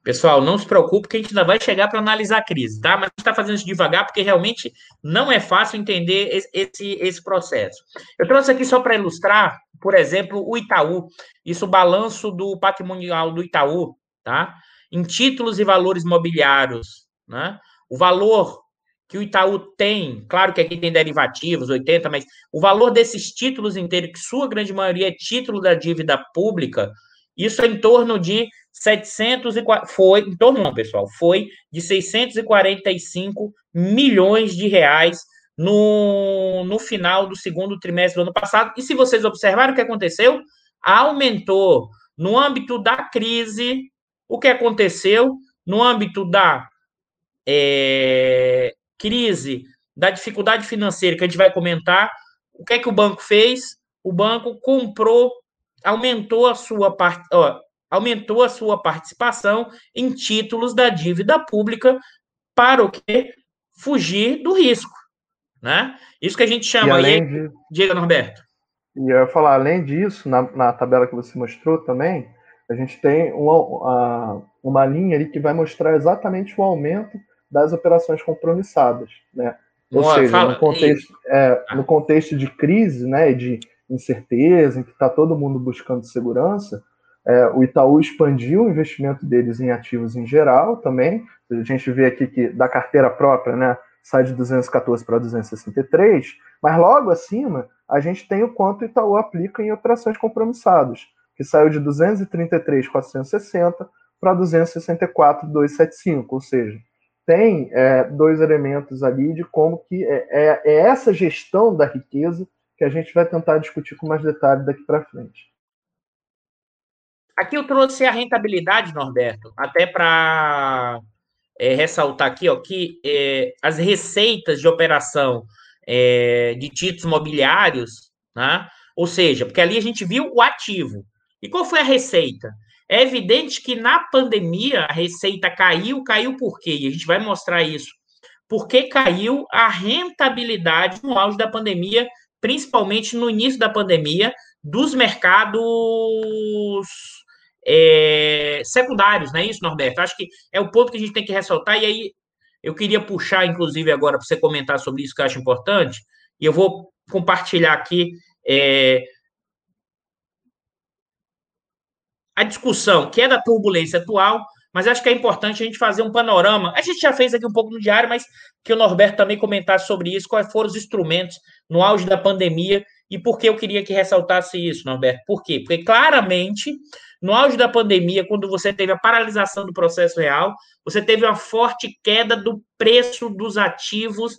Pessoal, não se preocupe que a gente ainda vai chegar para analisar a crise, tá? Mas a gente está fazendo isso devagar porque realmente não é fácil entender esse, esse processo. Eu trouxe aqui só para ilustrar, por exemplo, o Itaú. Isso, o balanço do patrimonial do Itaú, tá? Em títulos e valores mobiliários, né? O valor que o Itaú tem, claro que aqui tem derivativos, 80, mas o valor desses títulos inteiros, que sua grande maioria é título da dívida pública, isso é em torno de 704, foi, em torno não, pessoal, foi de 645 milhões de reais no, no final do segundo trimestre do ano passado. E se vocês observaram o que aconteceu, aumentou no âmbito da crise. O que aconteceu no âmbito da é, crise, da dificuldade financeira que a gente vai comentar, o que é que o banco fez? O banco comprou, aumentou a sua parte, aumentou a sua participação em títulos da dívida pública para o que fugir do risco, né? Isso que a gente chama aí. De... Diga, Norberto. E eu ia falar, além disso, na, na tabela que você mostrou também, a gente tem uma, uma linha ali que vai mostrar exatamente o aumento das operações compromissadas, né? Ou Boa, seja, fala... no, contexto, é, no contexto de crise, né, de incerteza, em que está todo mundo buscando segurança, é, o Itaú expandiu o investimento deles em ativos em geral também. A gente vê aqui que da carteira própria, né, sai de 214 para 263, mas logo acima a gente tem o quanto o Itaú aplica em operações compromissadas, que saiu de 233,460 para 264,275, ou seja, tem é, dois elementos ali de como que é, é, é, essa gestão da riqueza que a gente vai tentar discutir com mais detalhe daqui para frente. Aqui eu trouxe a rentabilidade, Norberto, até para é, ressaltar aqui ó, que é, as receitas de operação é, de títulos mobiliários, né? ou seja, porque ali a gente viu o ativo. E qual foi a receita? É evidente que na pandemia a receita caiu, caiu por quê? E a gente vai mostrar isso. Porque caiu a rentabilidade no auge da pandemia, principalmente no início da pandemia, dos mercados é, secundários, não é isso, Norberto? Acho que é o ponto que a gente tem que ressaltar, e aí eu queria puxar, inclusive, agora para você comentar sobre isso que eu acho importante, e eu vou compartilhar aqui é, a discussão, que é da turbulência atual, mas acho que é importante a gente fazer um panorama. A gente já fez aqui um pouco no diário, mas que o Norberto também comentasse sobre isso, quais foram os instrumentos no auge da pandemia e por que eu queria que ressaltasse isso, Norberto. Por quê? Porque claramente, no auge da pandemia, quando você teve a paralisação do processo real, você teve uma forte queda do preço dos ativos,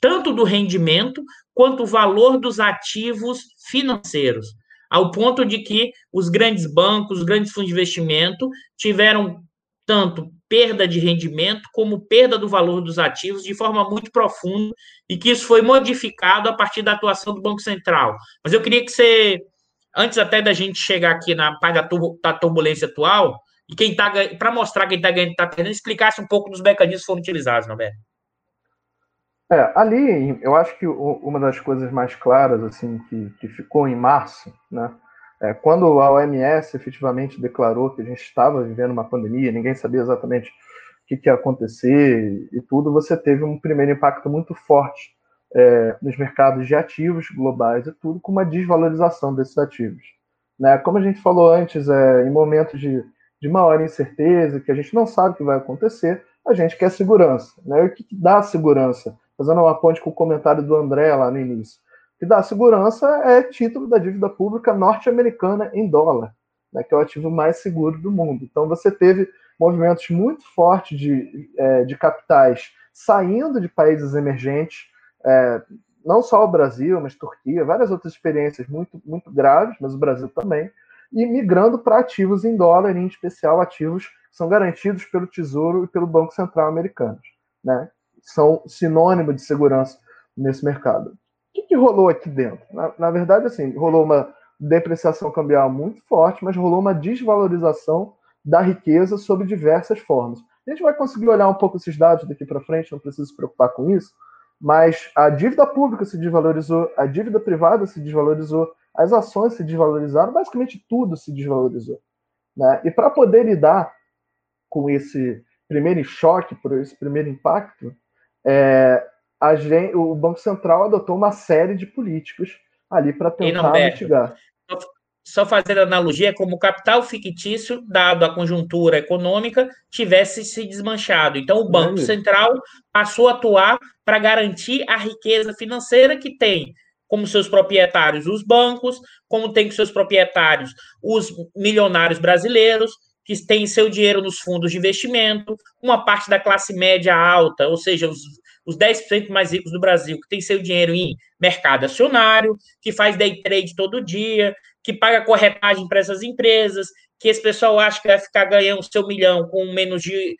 tanto do rendimento quanto o valor dos ativos financeiros ao ponto de que os grandes bancos, os grandes fundos de investimento tiveram tanto perda de rendimento como perda do valor dos ativos de forma muito profunda e que isso foi modificado a partir da atuação do Banco Central. Mas eu queria que você, antes até da gente chegar aqui na parte da turbulência atual, e quem está para mostrar quem está ganhando e está perdendo, explicasse um pouco dos mecanismos que foram utilizados, não é? Ali, eu acho que uma das coisas mais claras, assim, que, que ficou em março, né, é, quando a OMS efetivamente declarou que a gente estava vivendo uma pandemia, ninguém sabia exatamente o que, que ia acontecer e tudo, você teve um primeiro impacto muito forte é, nos mercados de ativos globais e tudo, com uma desvalorização desses ativos. Né? Como a gente falou antes, é, em momentos de, de maior incerteza, que a gente não sabe o que vai acontecer, a gente quer segurança. Né? E o que, que dá segurança? Fazendo uma ponte com o comentário do André lá no início, que dá segurança é título da dívida pública norte-americana em dólar, né, que é o ativo mais seguro do mundo. Então você teve movimentos muito fortes de, é, de capitais saindo de países emergentes, é, não só o Brasil, mas Turquia, várias outras experiências muito, muito graves, mas o Brasil também, e migrando para ativos em dólar, em especial ativos que são garantidos pelo Tesouro e pelo Banco Central americanos. Né? São sinônimo de segurança nesse mercado. O que, que rolou aqui dentro? Na, na, verdade, assim, rolou uma depreciação cambial muito forte, mas rolou uma desvalorização da riqueza sob diversas formas. A gente vai conseguir olhar um pouco esses dados daqui para frente, não precisa se preocupar com isso, mas a dívida pública se desvalorizou, a dívida privada se desvalorizou, as ações se desvalorizaram, basicamente tudo se desvalorizou. Né? E para poder lidar com esse primeiro choque, por esse primeiro impacto, é, gente, o Banco Central adotou uma série de políticas ali para tentar mitigar. Só fazer analogia, como o capital fictício, dado a conjuntura econômica, tivesse se desmanchado. Então, o Banco é Central passou a atuar para garantir a riqueza financeira que tem como seus proprietários os bancos, como tem seus proprietários os milionários brasileiros, que têm seu dinheiro nos fundos de investimento, uma parte da classe média alta, ou seja, os, os 10% mais ricos do Brasil, que tem seu dinheiro em mercado acionário, que faz day trade todo dia, que paga corretagem para essas empresas, que esse pessoal acha que vai ficar ganhando seu milhão com menos de.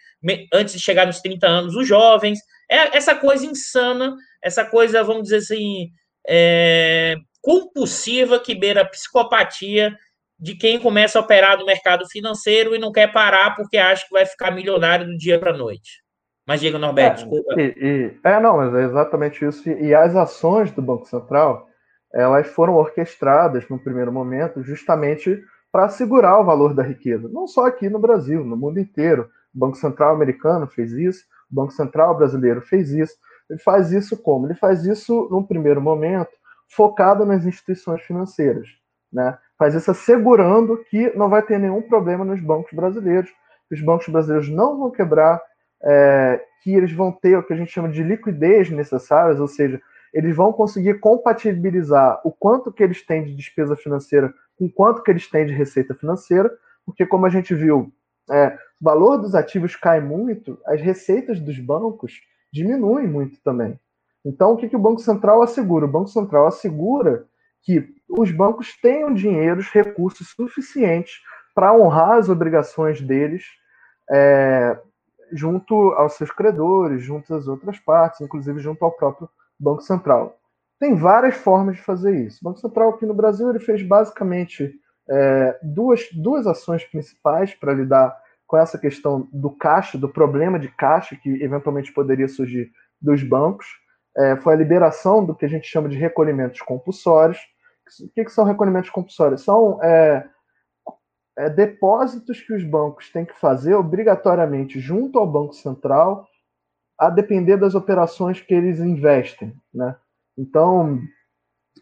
antes de chegar nos 30 anos, os jovens. É essa coisa insana, essa coisa, vamos dizer assim, é, compulsiva que beira a psicopatia de quem começa a operar no mercado financeiro e não quer parar porque acha que vai ficar milionário do dia para a noite. Mas diga, Norberto, é, desculpa. E, e, é, não, mas é exatamente isso. E, as ações do Banco Central, elas foram orquestradas no primeiro momento justamente para segurar o valor da riqueza. Não só aqui no Brasil, no mundo inteiro. O Banco Central americano fez isso, o Banco Central brasileiro fez isso. Ele faz isso como? Ele faz isso, num primeiro momento, focado nas instituições financeiras. Né? Faz isso assegurando que não vai ter nenhum problema nos bancos brasileiros, que os bancos brasileiros não vão quebrar, é, que eles vão ter o que a gente chama de liquidez necessárias, ou seja, eles vão conseguir compatibilizar o quanto que eles têm de despesa financeira com o quanto que eles têm de receita financeira, porque como a gente viu, é, o valor dos ativos cai muito, as receitas dos bancos diminuem muito também. Então, o que, que o Banco Central assegura? O Banco Central assegura que os bancos tenham dinheiro, recursos suficientes para honrar as obrigações deles é, junto aos seus credores, junto às outras partes, inclusive junto ao próprio Banco Central. Tem várias formas de fazer isso. O Banco Central aqui no Brasil ele fez basicamente é, duas, duas ações principais para lidar com essa questão do caixa, do problema de caixa que eventualmente poderia surgir dos bancos. É, foi a liberação do que a gente chama de recolhimentos compulsórios. O que, que são recolhimentos compulsórios? São é, é, depósitos que os bancos têm que fazer obrigatoriamente junto ao Banco Central, a depender das operações que eles investem. Né? Então,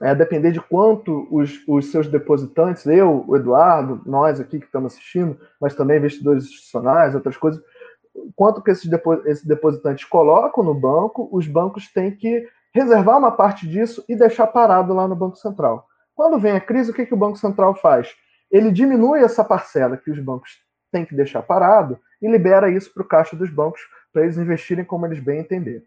é depender de quanto os, os seus depositantes, eu, o Eduardo, nós aqui que estamos assistindo, mas também investidores institucionais, outras coisas, quanto que esses, esses depositantes colocam no banco, os bancos têm que reservar uma parte disso e deixar parado lá no Banco Central. Quando vem a crise, o que, que o Banco Central faz? Ele diminui essa parcela que os bancos têm que deixar parado e libera isso para o caixa dos bancos para eles investirem como eles bem entenderem.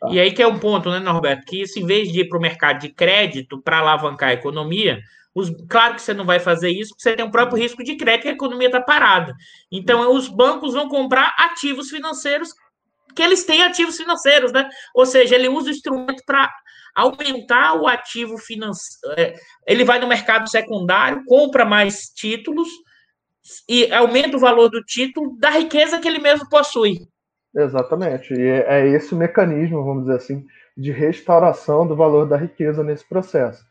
Tá. E aí que é um ponto, né, Norberto? Que isso, em vez de ir para o mercado de crédito para alavancar a economia, os, claro que você não vai fazer isso, porque você tem o próprio risco de crédito, a economia está parada. Então, os bancos vão comprar ativos financeiros, que eles têm ativos financeiros, né? Ou seja, ele usa o instrumento para aumentar o ativo financeiro. É, ele vai no mercado secundário, compra mais títulos e aumenta o valor do título da riqueza que ele mesmo possui. Exatamente. E é, é esse o mecanismo, vamos dizer assim, de restauração do valor da riqueza nesse processo.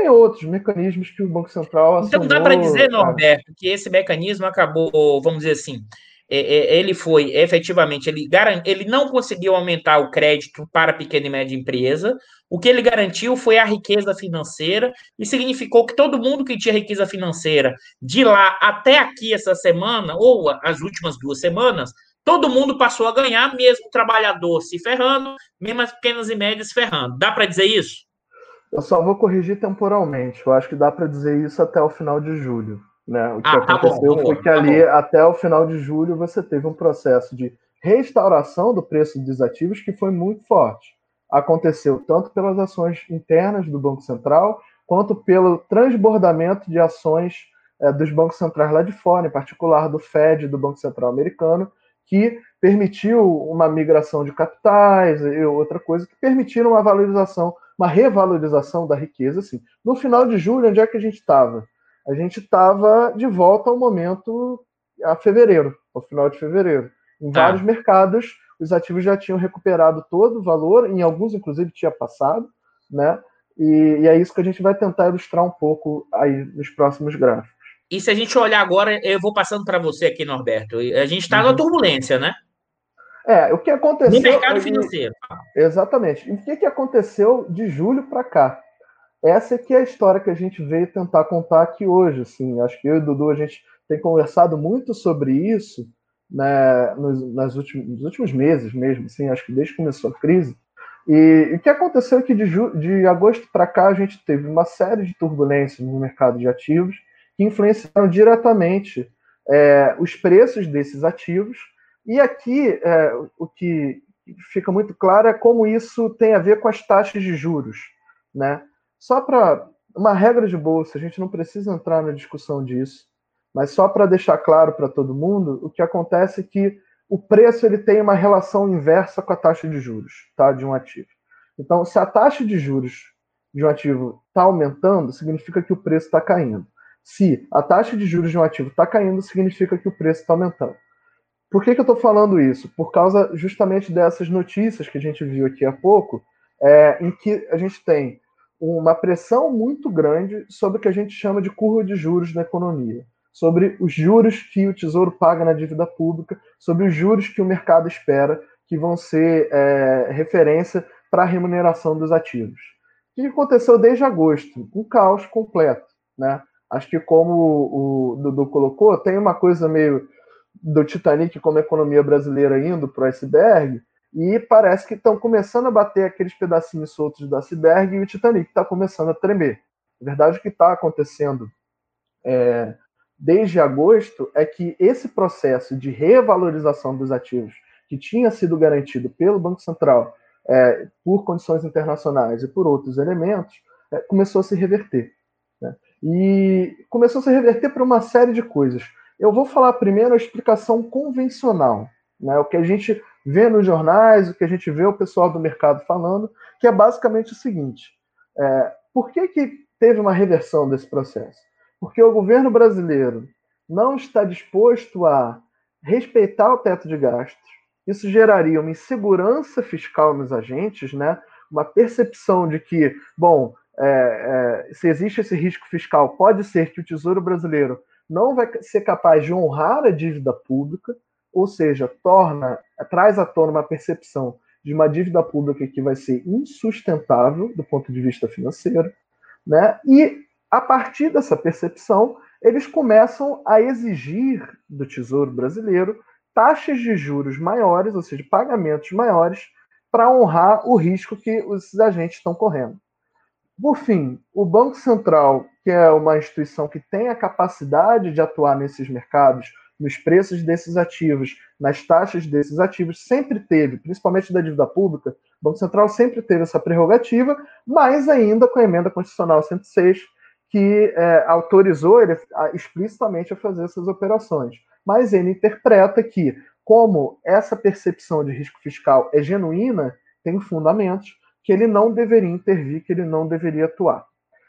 Tem outros mecanismos que o Banco Central Então dá para dizer, Norberto, que esse mecanismo acabou, vamos dizer assim, é, é, ele foi efetivamente, ele, garant, ele não conseguiu aumentar o crédito para pequena e média empresa, o que ele garantiu foi a riqueza financeira, e significou que todo mundo que tinha riqueza financeira de lá até aqui essa semana, ou as últimas duas semanas, todo mundo passou a ganhar, mesmo o trabalhador se ferrando, mesmo as pequenas e médias se ferrando. Dá para dizer isso? Eu só vou corrigir temporalmente. Eu acho que dá para dizer isso até o final de julho. Né? O que ah, tá aconteceu bom, foi que tá ali, bom. até o final de julho, você teve um processo de restauração do preço dos ativos que foi muito forte. Aconteceu tanto pelas ações internas do Banco Central, quanto pelo transbordamento de ações é, dos bancos centrais lá de fora, em particular do Fed, do Banco Central americano, que permitiu uma migração de capitais e outra coisa que permitiram uma valorização, uma revalorização da riqueza. Assim. No final de julho, onde é que a gente estava? A gente estava de volta ao momento a fevereiro, ao final de fevereiro. Em tá. vários mercados, os ativos já tinham recuperado todo o valor, em alguns, inclusive, tinha passado, né? E, e é isso que a gente vai tentar ilustrar um pouco aí nos próximos gráficos. E se a gente olhar agora, eu vou passando para você aqui, Norberto. A gente está uhum. na turbulência, né? É, o que aconteceu. No mercado financeiro. Exatamente. E o que, que aconteceu de julho para cá? Essa aqui é a história que a gente veio tentar contar aqui hoje. Assim. Acho que eu e o Dudu a gente tem conversado muito sobre isso né, nos, nas últimos, nos últimos meses mesmo, assim, acho que desde que começou a crise. E, o que aconteceu é que de, de agosto para cá a gente teve uma série de turbulências no mercado de ativos que influenciaram diretamente é, os preços desses ativos. E aqui é, o que fica muito claro é como isso tem a ver com as taxas de juros. Né? Só para uma regra de bolsa, a gente não precisa entrar na discussão disso, mas só para deixar claro para todo mundo, o que acontece é que o preço ele tem uma relação inversa com a taxa de juros tá, de um ativo. Então, se a taxa de juros de um ativo está aumentando, significa que o preço está caindo. Se a taxa de juros de um ativo está caindo, significa que o preço está aumentando. Por que, que eu estou falando isso? Por causa justamente dessas notícias que a gente viu aqui há pouco, é, em que a gente tem uma pressão muito grande sobre o que a gente chama de curva de juros na economia, sobre os juros que o Tesouro paga na dívida pública, sobre os juros que o mercado espera que vão ser é, referência para a remuneração dos ativos. O que aconteceu desde agosto? Um caos completo. Né? Acho que como o Dudu colocou, tem uma coisa meio do Titanic como economia brasileira indo para o iceberg, e parece que estão começando a bater aqueles pedacinhos soltos do iceberg e o Titanic está começando a tremer. A verdade que está acontecendo é, desde agosto é que esse processo de revalorização dos ativos que tinha sido garantido pelo Banco Central é, por condições internacionais e por outros elementos, é, começou a se reverter. Né? E começou a se reverter por uma série de coisas. Eu vou falar primeiro a explicação convencional, né? o que a gente vê nos jornais, o que a gente vê o pessoal do mercado falando, que é basicamente o seguinte: é, por que, que teve uma reversão desse processo? Porque o governo brasileiro não está disposto a respeitar o teto de gastos. Isso geraria uma insegurança fiscal nos agentes, né? uma percepção de que, bom, é, é, se existe esse risco fiscal, pode ser que o Tesouro Brasileiro não vai ser capaz de honrar a dívida pública, ou seja, torna, traz à tona uma percepção de uma dívida pública que vai ser insustentável do ponto de vista financeiro, né? E a partir dessa percepção, eles começam a exigir do Tesouro Brasileiro taxas de juros maiores, ou seja, pagamentos maiores, para honrar o risco que os agentes estão correndo. Por fim, o Banco Central, que é uma instituição que tem a capacidade de atuar nesses mercados, nos preços desses ativos, nas taxas desses ativos, sempre teve, principalmente da dívida pública, o Banco Central sempre teve essa prerrogativa, mas ainda com a emenda constitucional 106, que é, autorizou ele explicitamente a fazer essas operações. Mas ele interpreta que, como essa percepção de risco fiscal é genuína, tem fundamentos, que ele não deveria intervir, que ele não deveria atuar.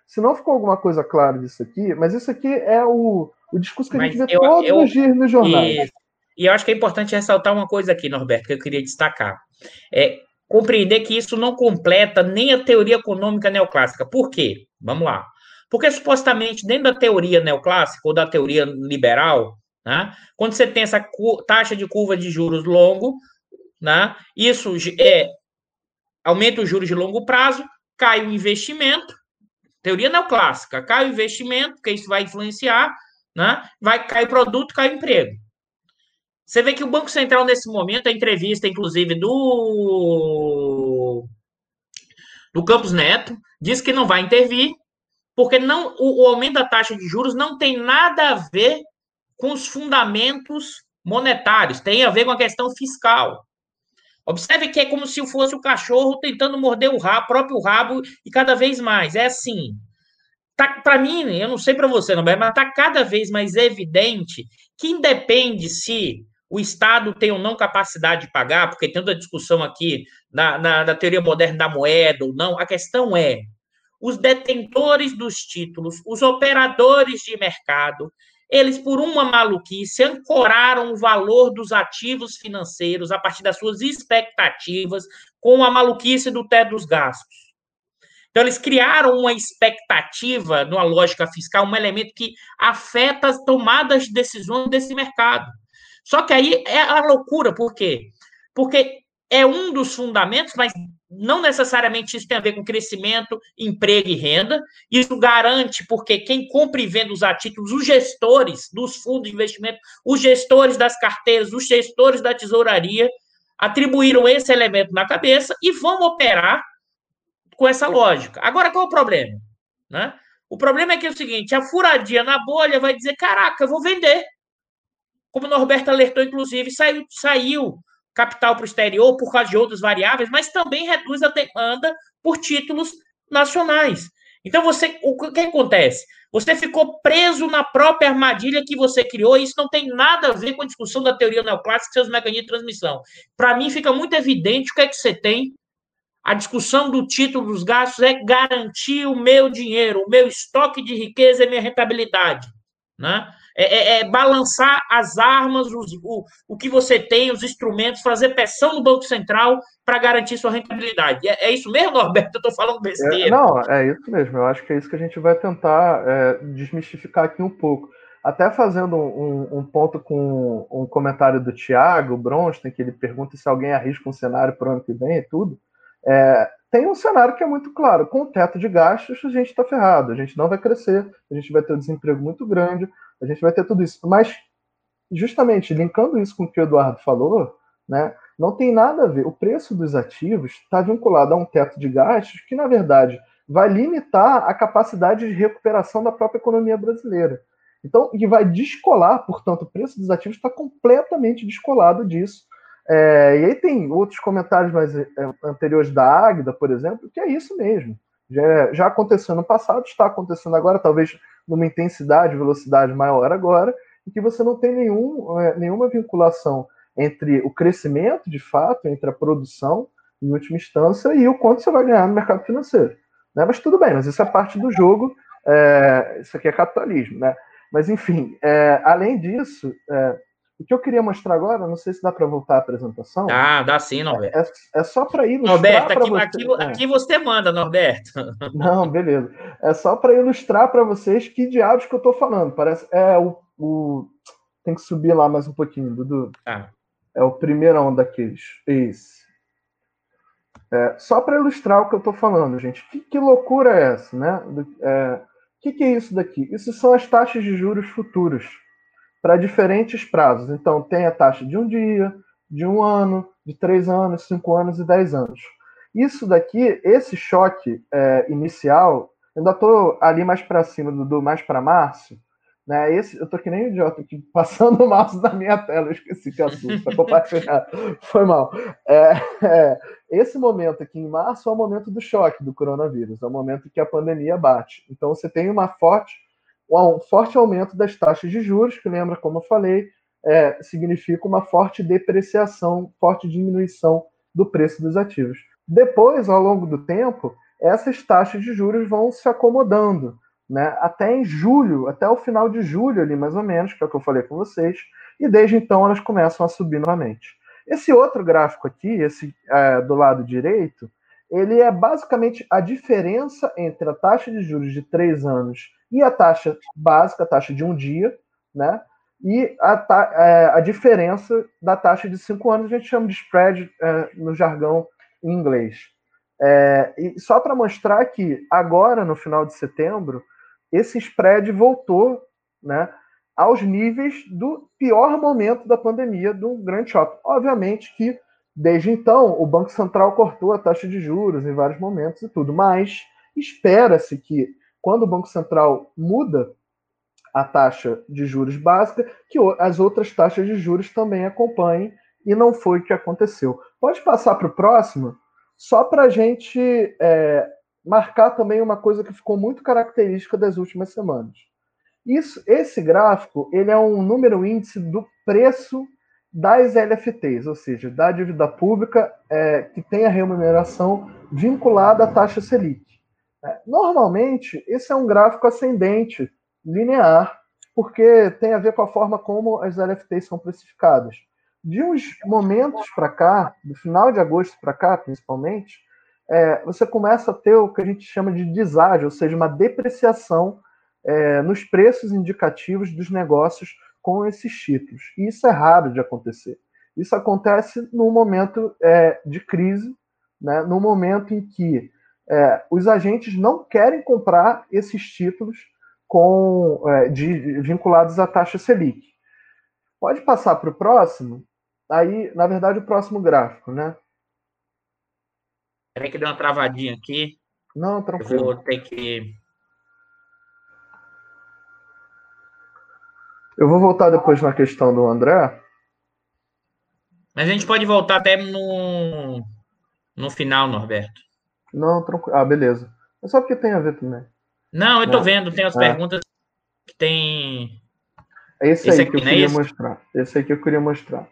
Se não ficou alguma coisa clara disso aqui, mas isso aqui é o, o discurso que mas a gente vê eu, todos eu, os dias nos jornais. E, e, eu acho que é importante ressaltar uma coisa aqui, Norberto, que eu queria destacar. É compreender que isso não completa nem a teoria econômica neoclássica. Por quê? Vamos lá. Porque supostamente, dentro da teoria neoclássica ou da teoria liberal, né, quando você tem essa taxa de curva de juros longo, né, isso é aumenta os juros de longo prazo, cai o investimento, teoria neoclássica, cai o investimento, porque isso vai influenciar, né? vai cair o produto, cai o emprego. Você vê que o Banco Central, nesse momento, a entrevista, inclusive, do, do Campos Neto, diz que não vai intervir, porque não o, o aumento da taxa de juros não tem nada a ver com os fundamentos monetários, tem a ver com a questão fiscal. Observe que é como se fosse o cachorro tentando morder o rabo, próprio rabo e cada vez mais. É assim. Tá, para mim, eu não sei para você, não, mas está cada vez mais evidente que independe se o Estado tem ou não capacidade de pagar, porque tem toda a discussão aqui na, na, na teoria moderna da moeda ou não, a questão é os detentores dos títulos, os operadores de mercado, eles, por uma maluquice, ancoraram o valor dos ativos financeiros a partir das suas expectativas com a maluquice do teto dos gastos. Então, eles criaram uma expectativa, numa lógica fiscal, um elemento que afeta as tomadas de decisões desse mercado. Só que aí é a loucura, por quê? Porque é um dos fundamentos, mas não necessariamente isso tem a ver com crescimento, emprego e renda. Isso garante, porque quem compra e vende os ativos, os gestores dos fundos de investimento, os gestores das carteiras, os gestores da tesouraria, atribuíram esse elemento na cabeça e vão operar com essa lógica. Agora, qual é o problema? Né? O problema é que é o seguinte: a furadinha na bolha vai dizer: caraca, eu vou vender. Como o Norberto alertou, inclusive, saiu, saiu capital para o exterior por causa de outras variáveis, mas também reduz a demanda por títulos nacionais. Então, você, o que acontece? Você ficou preso na própria armadilha que você criou, e isso não tem nada a ver com a discussão da teoria neoclássica e seus mecanismos de transmissão. Para mim, fica muito evidente o que é que você tem. A discussão do título dos gastos é garantir o meu dinheiro, o meu estoque de riqueza e minha rentabilidade. Né? É, é, é, balançar as armas, os, o, o que você tem, os instrumentos, fazer pressão no Banco Central para garantir sua rentabilidade. É, é, isso mesmo, Norberto? Eu estou falando besteira. É, não, é isso mesmo. Eu acho que é isso que a gente vai tentar é, desmistificar aqui um pouco. Até fazendo um, um, ponto com um comentário do Thiago Bronstein, que ele pergunta se alguém arrisca um cenário para o ano que vem e tudo. É, tem um cenário que é muito claro. Com o teto de gastos, a gente está ferrado, a gente não vai crescer, a gente vai ter um desemprego muito grande, a gente vai ter tudo isso. Mas justamente linkando isso com o que o Eduardo falou, né, não tem nada a ver. O preço dos ativos está vinculado a um teto de gastos que, na verdade, vai limitar a capacidade de recuperação da própria economia brasileira. Então, e vai descolar, portanto, o preço dos ativos está completamente descolado disso. É, e aí tem outros comentários mais é, anteriores da Águida, por exemplo, que é isso mesmo. Já, já aconteceu no passado, está acontecendo agora, talvez numa intensidade, velocidade maior agora, e que você não tem nenhum, é, nenhuma vinculação entre o crescimento, de fato, entre a produção, em última instância, e o quanto você vai ganhar no mercado financeiro. Né? Mas tudo bem, mas isso é parte do jogo, é, isso aqui é capitalismo. Né? Mas, enfim, é, além disso, é, o que eu queria mostrar agora, não sei se dá para voltar à apresentação. Ah, dá sim, Norberto. É, é só para ilustrar. Norberto, aqui, você... Aqui, é. aqui, você manda, Norberto. Não, beleza. É só para ilustrar para vocês que diabos que eu estou falando. Parece. É o, o, Tem que subir lá mais um pouquinho, Dudu. Ah. É o primeirão daqueles. Esse. É, só para ilustrar o que eu estou falando, gente. Que, que, loucura é essa, né? É, o que, que é isso daqui? Isso são as taxas de juros futuros para diferentes prazos. Então, tem a taxa de um dia, de um ano, de três anos, cinco anos e dez anos. Isso daqui, esse choque é, inicial, ainda estou ali mais para cima, do mais para março, né? Esse, eu tô que nem um idiota aqui, passando o mouse na minha tela, eu esqueci que assunto, compartilhar. Foi mal. É, é, esse momento aqui em março é o momento do choque do coronavírus, é o momento que a pandemia bate. Então você tem uma forte, um forte aumento das taxas de juros, que lembra, como eu falei, é, significa uma forte depreciação, forte diminuição do preço dos ativos. Depois, ao longo do tempo, essas taxas de juros vão se acomodando né, até em julho, até o final de julho ali mais ou menos, que é o que eu falei com vocês, e desde então elas começam a subir novamente. Esse outro gráfico aqui, esse é, do lado direito, ele é basicamente a diferença entre a taxa de juros de três anos e a taxa básica, a taxa de um dia, né? E a, é, a diferença da taxa de cinco anos, a gente chama de spread é, no jargão em inglês. É, e só para mostrar que agora, no final de setembro, esse spread voltou né, aos níveis do pior momento da pandemia do grande shopping. Obviamente que, desde então, o Banco Central cortou a taxa de juros em vários momentos e tudo, mas espera-se que, quando o Banco Central muda a taxa de juros básica, que as outras taxas de juros também acompanhem, e não foi o que aconteceu. Pode passar para o próximo, só para a gente é, marcar também uma coisa que ficou muito característica das últimas semanas. Isso, esse gráfico ele é um número índice do preço das LFTs, ou seja, da dívida pública é, que tem a remuneração vinculada à taxa Selic. É, normalmente, esse é um gráfico ascendente, linear, porque tem a ver com a forma como as LFTs são precificadas. De uns momentos para cá, do final de agosto para cá, principalmente, é, você começa a ter o que a gente chama de deságio, ou seja, uma depreciação é, nos preços indicativos dos negócios com esses títulos. E isso é raro de acontecer. Isso acontece no momento é, de crise, né, no momento em que é, os agentes não querem comprar esses títulos com, é, de, vinculados à taxa Selic. Pode passar para o próximo? Aí, na verdade, o próximo gráfico, né? Peraí que deu uma travadinha aqui. Não, tranquilo. Eu vou ter que. Eu vou voltar depois na questão do André. Mas a gente pode voltar até no, no final, Norberto. Não, tranquilo. Ah, beleza. É só porque tem a ver também. Não, eu tô é. vendo, tem as é. perguntas que tem. É esse, esse aí aqui, que eu queria é mostrar. Esse aí que eu queria mostrar.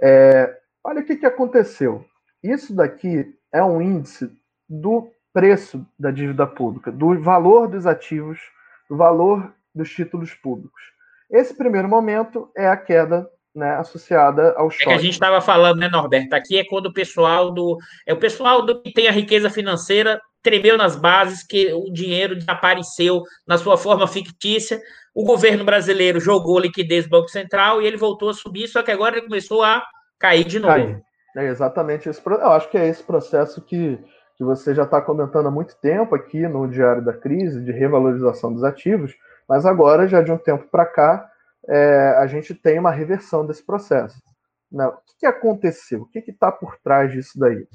É, olha o que, que aconteceu. Isso daqui é um índice do preço da dívida pública, do valor dos ativos, do valor dos títulos públicos. Esse primeiro momento é a queda né, associada ao choque. É que a gente estava falando, né, Norberto? Aqui é quando o pessoal do. É o pessoal do que tem a riqueza financeira tremeu nas bases, que o dinheiro desapareceu na sua forma fictícia. O governo brasileiro jogou liquidez no Banco Central e ele voltou a subir, só que agora ele começou a cair de novo. Cair. É exatamente esse Eu acho que é esse processo que, que você já está comentando há muito tempo aqui no Diário da Crise, de revalorização dos ativos, mas agora, já de um tempo para cá, é, a gente tem uma reversão desse processo. Né? O que, que aconteceu? O que está por trás disso daí?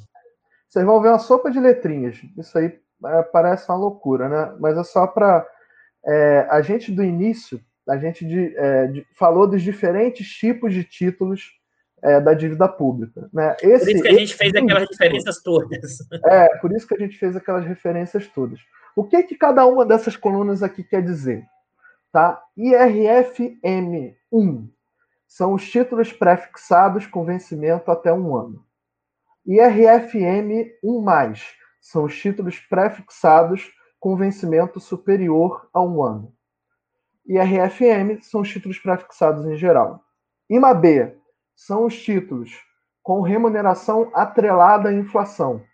Vocês vão ver uma sopa de letrinhas. Isso aí é, parece uma loucura, né? Mas é só para. É, a gente do início, a gente de, é, de, falou dos diferentes tipos de títulos é, da dívida pública. Né? Esse, por isso que a gente fez aquelas diferenças todas. É, por isso que a gente fez aquelas referências todas. O que, que cada uma dessas colunas aqui quer dizer? Tá? IRFM1 são os títulos prefixados com vencimento até um ano. IRFM1+, são os títulos prefixados com vencimento superior a um ano. IRFM são os títulos prefixados em geral. IMAB são os títulos com remuneração atrelada à inflação.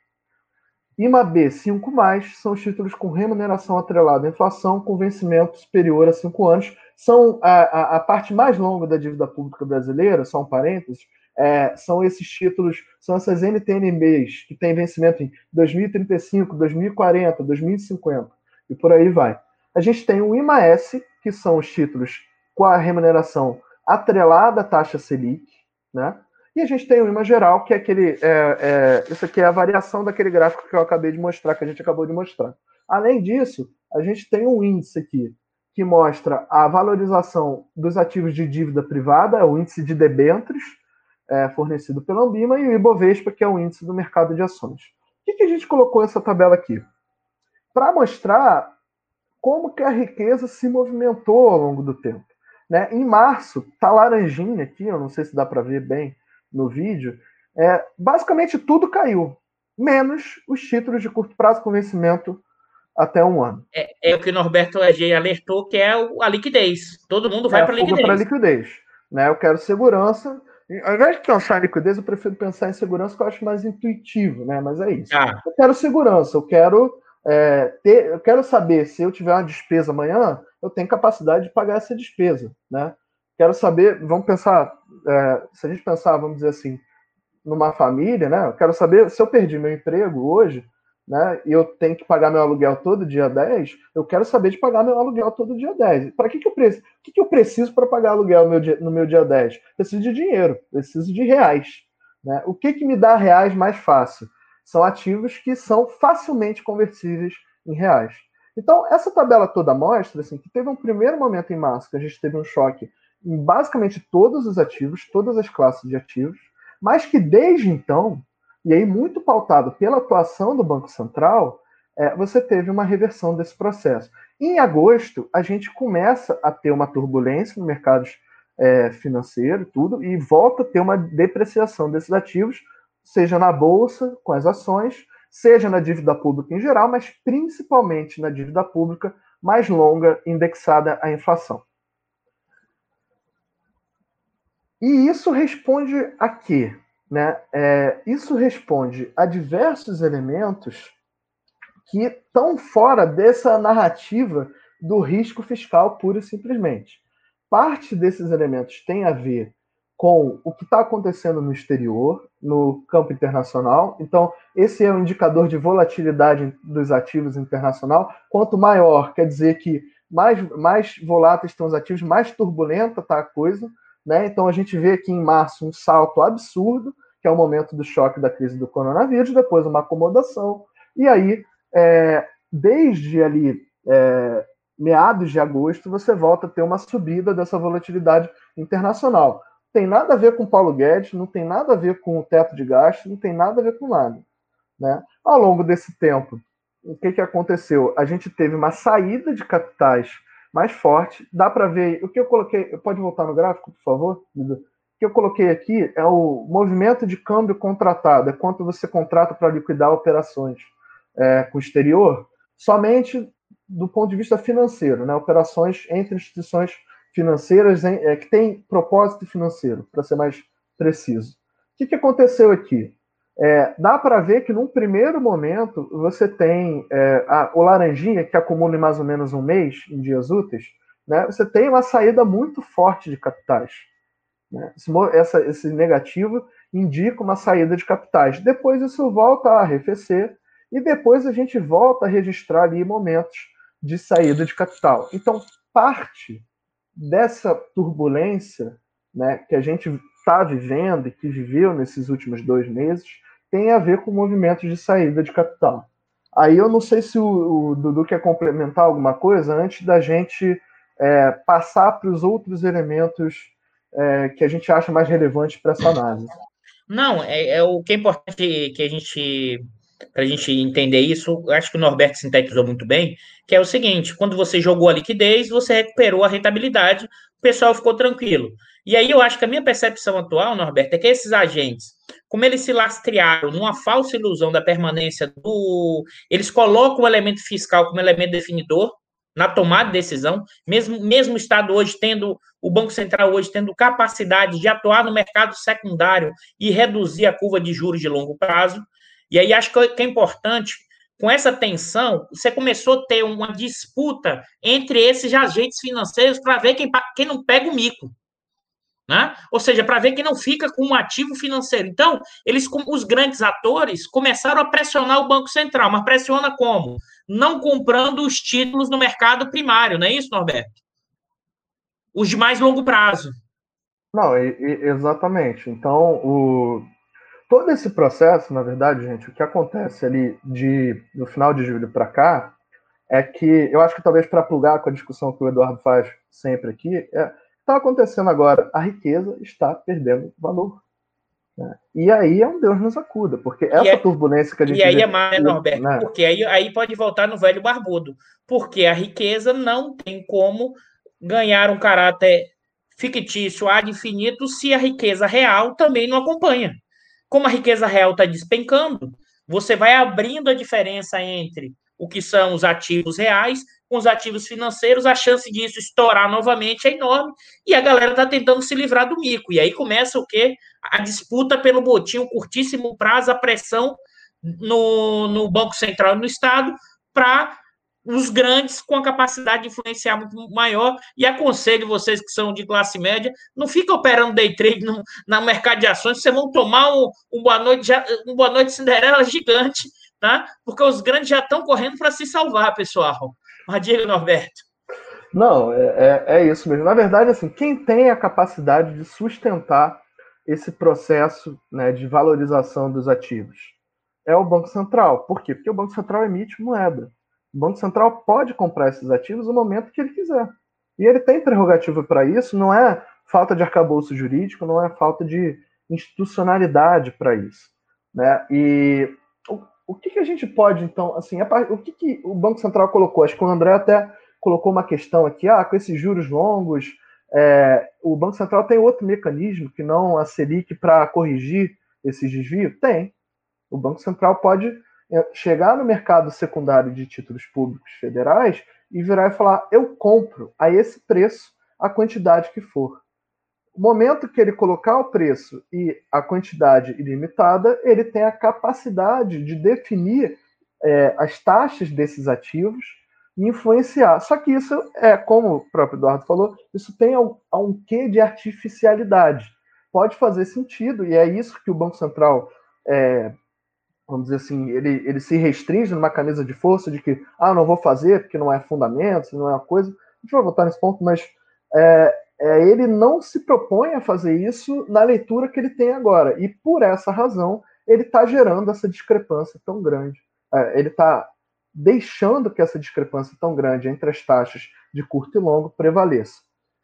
IMAB 5+, são os títulos com remuneração atrelada à inflação com vencimento superior a 5 anos. São a, a, a, parte mais longa da dívida pública brasileira, só um parênteses, é, são esses títulos, são essas NTNBs que têm vencimento em 2035, 2040, 2050 e por aí vai. A gente tem o IMAS, que são os títulos com a remuneração atrelada à taxa Selic, né? E a gente tem o IMA geral, que é aquele. É, é, isso aqui é a variação daquele gráfico que eu acabei de mostrar, que a gente acabou de mostrar. Além disso, a gente tem um índice aqui que mostra a valorização dos ativos de dívida privada, é o índice de debêntures, é, fornecido pela Ambima, e o Ibovespa, que é o índice do mercado de ações. O que, que a gente colocou essa tabela aqui? Para mostrar como que a riqueza se movimentou ao longo do tempo. Né? Em março, tá laranjinha aqui, eu não sei se dá para ver bem no vídeo, é, basicamente tudo caiu, menos os títulos de curto prazo com vencimento até um ano. É, é o que o Norberto Agei alertou, que é a liquidez. Todo mundo vai é para a liquidez. liquidez. Né? Eu quero segurança, ao invés de pensar em liquidez, eu prefiro pensar em segurança, que eu acho mais intuitivo, né? Mas é isso. Ah. Eu quero segurança, eu quero é, ter, eu quero saber se eu tiver uma despesa amanhã, eu tenho capacidade de pagar essa despesa, né? Quero saber, vamos pensar, é, se a gente pensar, vamos dizer assim, numa família, né? Eu quero saber se eu perdi meu emprego hoje, né, e eu tenho que pagar meu aluguel todo dia 10, eu quero saber de pagar meu aluguel todo dia 10. Para que, que, eu, preciso, que, que eu preciso para pagar aluguel no meu, dia, no meu dia 10? Preciso de dinheiro, preciso de reais. Né? O que, que me dá reais mais fácil? São ativos que são facilmente conversíveis em reais. Então, essa tabela toda mostra assim, que teve um primeiro momento em março que a gente teve um choque em basicamente todos os ativos, todas as classes de ativos, mas que desde então e aí, muito pautado pela atuação do Banco Central, é, você teve uma reversão desse processo. Em agosto, a gente começa a ter uma turbulência no mercado é, financeiro, tudo, e volta a ter uma depreciação desses ativos, seja na bolsa, com as ações, seja na dívida pública em geral, mas principalmente na dívida pública mais longa, indexada à inflação. E isso responde a quê? Né? É, isso responde a diversos elementos que estão fora dessa narrativa do risco fiscal pura e simplesmente. Parte desses elementos tem a ver com o que está acontecendo no exterior, no campo internacional. Então, esse é um indicador de volatilidade dos ativos internacional. Quanto maior, quer dizer que mais, mais voláteis estão os ativos, mais turbulenta está a coisa. Né? Então a gente vê aqui em março um salto absurdo, que é o momento do choque da crise do coronavírus, depois uma acomodação, e aí, é, desde ali é, meados de agosto, você volta a ter uma subida dessa volatilidade internacional. Tem nada a ver com Paulo Guedes, não tem nada a ver com o teto de gastos, não tem nada a ver com nada. Né? Ao longo desse tempo, o que, que aconteceu? A gente teve uma saída de capitais mais forte. Dá para ver. O que eu coloquei. Pode voltar no gráfico, por favor? O que eu coloquei aqui é o movimento de câmbio contratado. É quanto você contrata para liquidar operações é, com o exterior, somente do ponto de vista financeiro, né? operações entre instituições financeiras em, é, que têm propósito financeiro, para ser mais preciso. O que, que aconteceu aqui? É, dá para ver que num primeiro momento você tem é, a, o laranjinha, que acumula em mais ou menos um mês, em dias úteis, né, você tem uma saída muito forte de capitais. Né? Esse, essa, esse negativo indica uma saída de capitais. Depois isso volta a arrefecer e depois a gente volta a registrar ali momentos de saída de capital. Então, parte dessa turbulência né, que a gente está vivendo e que viveu nesses últimos dois meses tem a ver com movimentos de saída de capital. Aí eu não sei se o, o Dudu quer complementar alguma coisa antes da gente é, passar para os outros elementos é, que a gente acha mais relevantes para essa análise. Não, é, é, o que é importante que a gente para a gente entender isso, acho que o Norberto sintetizou muito bem, que é o seguinte: quando você jogou a liquidez, você recuperou a rentabilidade, o pessoal ficou tranquilo. E aí eu acho que a minha percepção atual, Norberto, é que esses agentes, como eles se lastrearam numa falsa ilusão da permanência do. Eles colocam o elemento fiscal como elemento definidor na tomada de decisão, mesmo, mesmo o Estado hoje tendo, o Banco Central hoje tendo capacidade de atuar no mercado secundário e reduzir a curva de juros de longo prazo. E aí acho que é importante, com essa tensão, você começou a ter uma disputa entre esses agentes financeiros para ver quem, quem não pega o mico. Né? Ou seja, para ver quem não fica com um ativo financeiro. Então, eles, os grandes atores, começaram a pressionar o Banco Central, mas pressiona como? Não comprando os títulos no mercado primário, não é isso, Norberto? Os de mais longo prazo. Não, exatamente. Então, o, todo esse processo, na verdade, gente, o que acontece ali de no final de julho para cá é que eu acho que talvez para plugar com a discussão que o Eduardo faz sempre aqui, é, está acontecendo agora, a riqueza está perdendo valor. Né? E aí é um Deus nos acuda, porque essa é, turbulência que a gente. E aí é mais, Norberto, né? porque aí, aí pode voltar no velho barbudo, porque a riqueza não tem como ganhar um caráter fictício ad infinito se a riqueza real também não acompanha. Como a riqueza real está despencando, você vai abrindo a diferença entre o que são os ativos reais com os ativos financeiros, a chance disso estourar novamente é enorme e a galera está tentando se livrar do mico. E aí começa o quê? A disputa pelo botinho, curtíssimo prazo, a pressão no, no Banco Central e no Estado para os grandes com a capacidade de influenciar muito maior. E aconselho vocês que são de classe média, não fica operando day trade no, no mercado de ações, vocês vão tomar um, um, boa noite, um boa noite Cinderela gigante, tá? Porque os grandes já estão correndo para se salvar, pessoal. Mas diga, Norberto. Não, é, é, é isso mesmo. Na verdade, assim, quem tem a capacidade de sustentar esse processo né, de valorização dos ativos é o Banco Central. Por quê? Porque o Banco Central emite moeda. O Banco Central pode comprar esses ativos no momento que ele quiser. E ele tem prerrogativa para isso, não é falta de arcabouço jurídico, não é falta de institucionalidade para isso. Né? E o, que, que, a gente pode, então, assim, o que, que o Banco Central colocou? Acho que o André até colocou uma questão aqui, ah, com esses juros longos, é, o Banco Central tem outro mecanismo que não a Selic para corrigir esses desvios? Tem. O Banco Central pode é, chegar no mercado secundário de títulos públicos federais e virar e falar: eu compro a esse preço a quantidade que for. Momento que ele colocar o preço e a quantidade ilimitada, ele tem a capacidade de definir é, as taxas desses ativos e influenciar. Só que isso é, como o próprio Eduardo falou, isso tem um, um quê de artificialidade. Pode fazer sentido, e é isso que o Banco Central é, vamos dizer assim, ele, ele se restringe numa camisa de força de que, ah, não vou fazer porque não é fundamento, não é uma coisa. A gente vai voltar nesse ponto, mas é, é, ele não se propõe a fazer isso na leitura que ele tem agora. E por essa razão, ele está gerando essa discrepância tão grande. É, ele está deixando que essa discrepância tão grande entre as taxas de curto e longo prevaleça.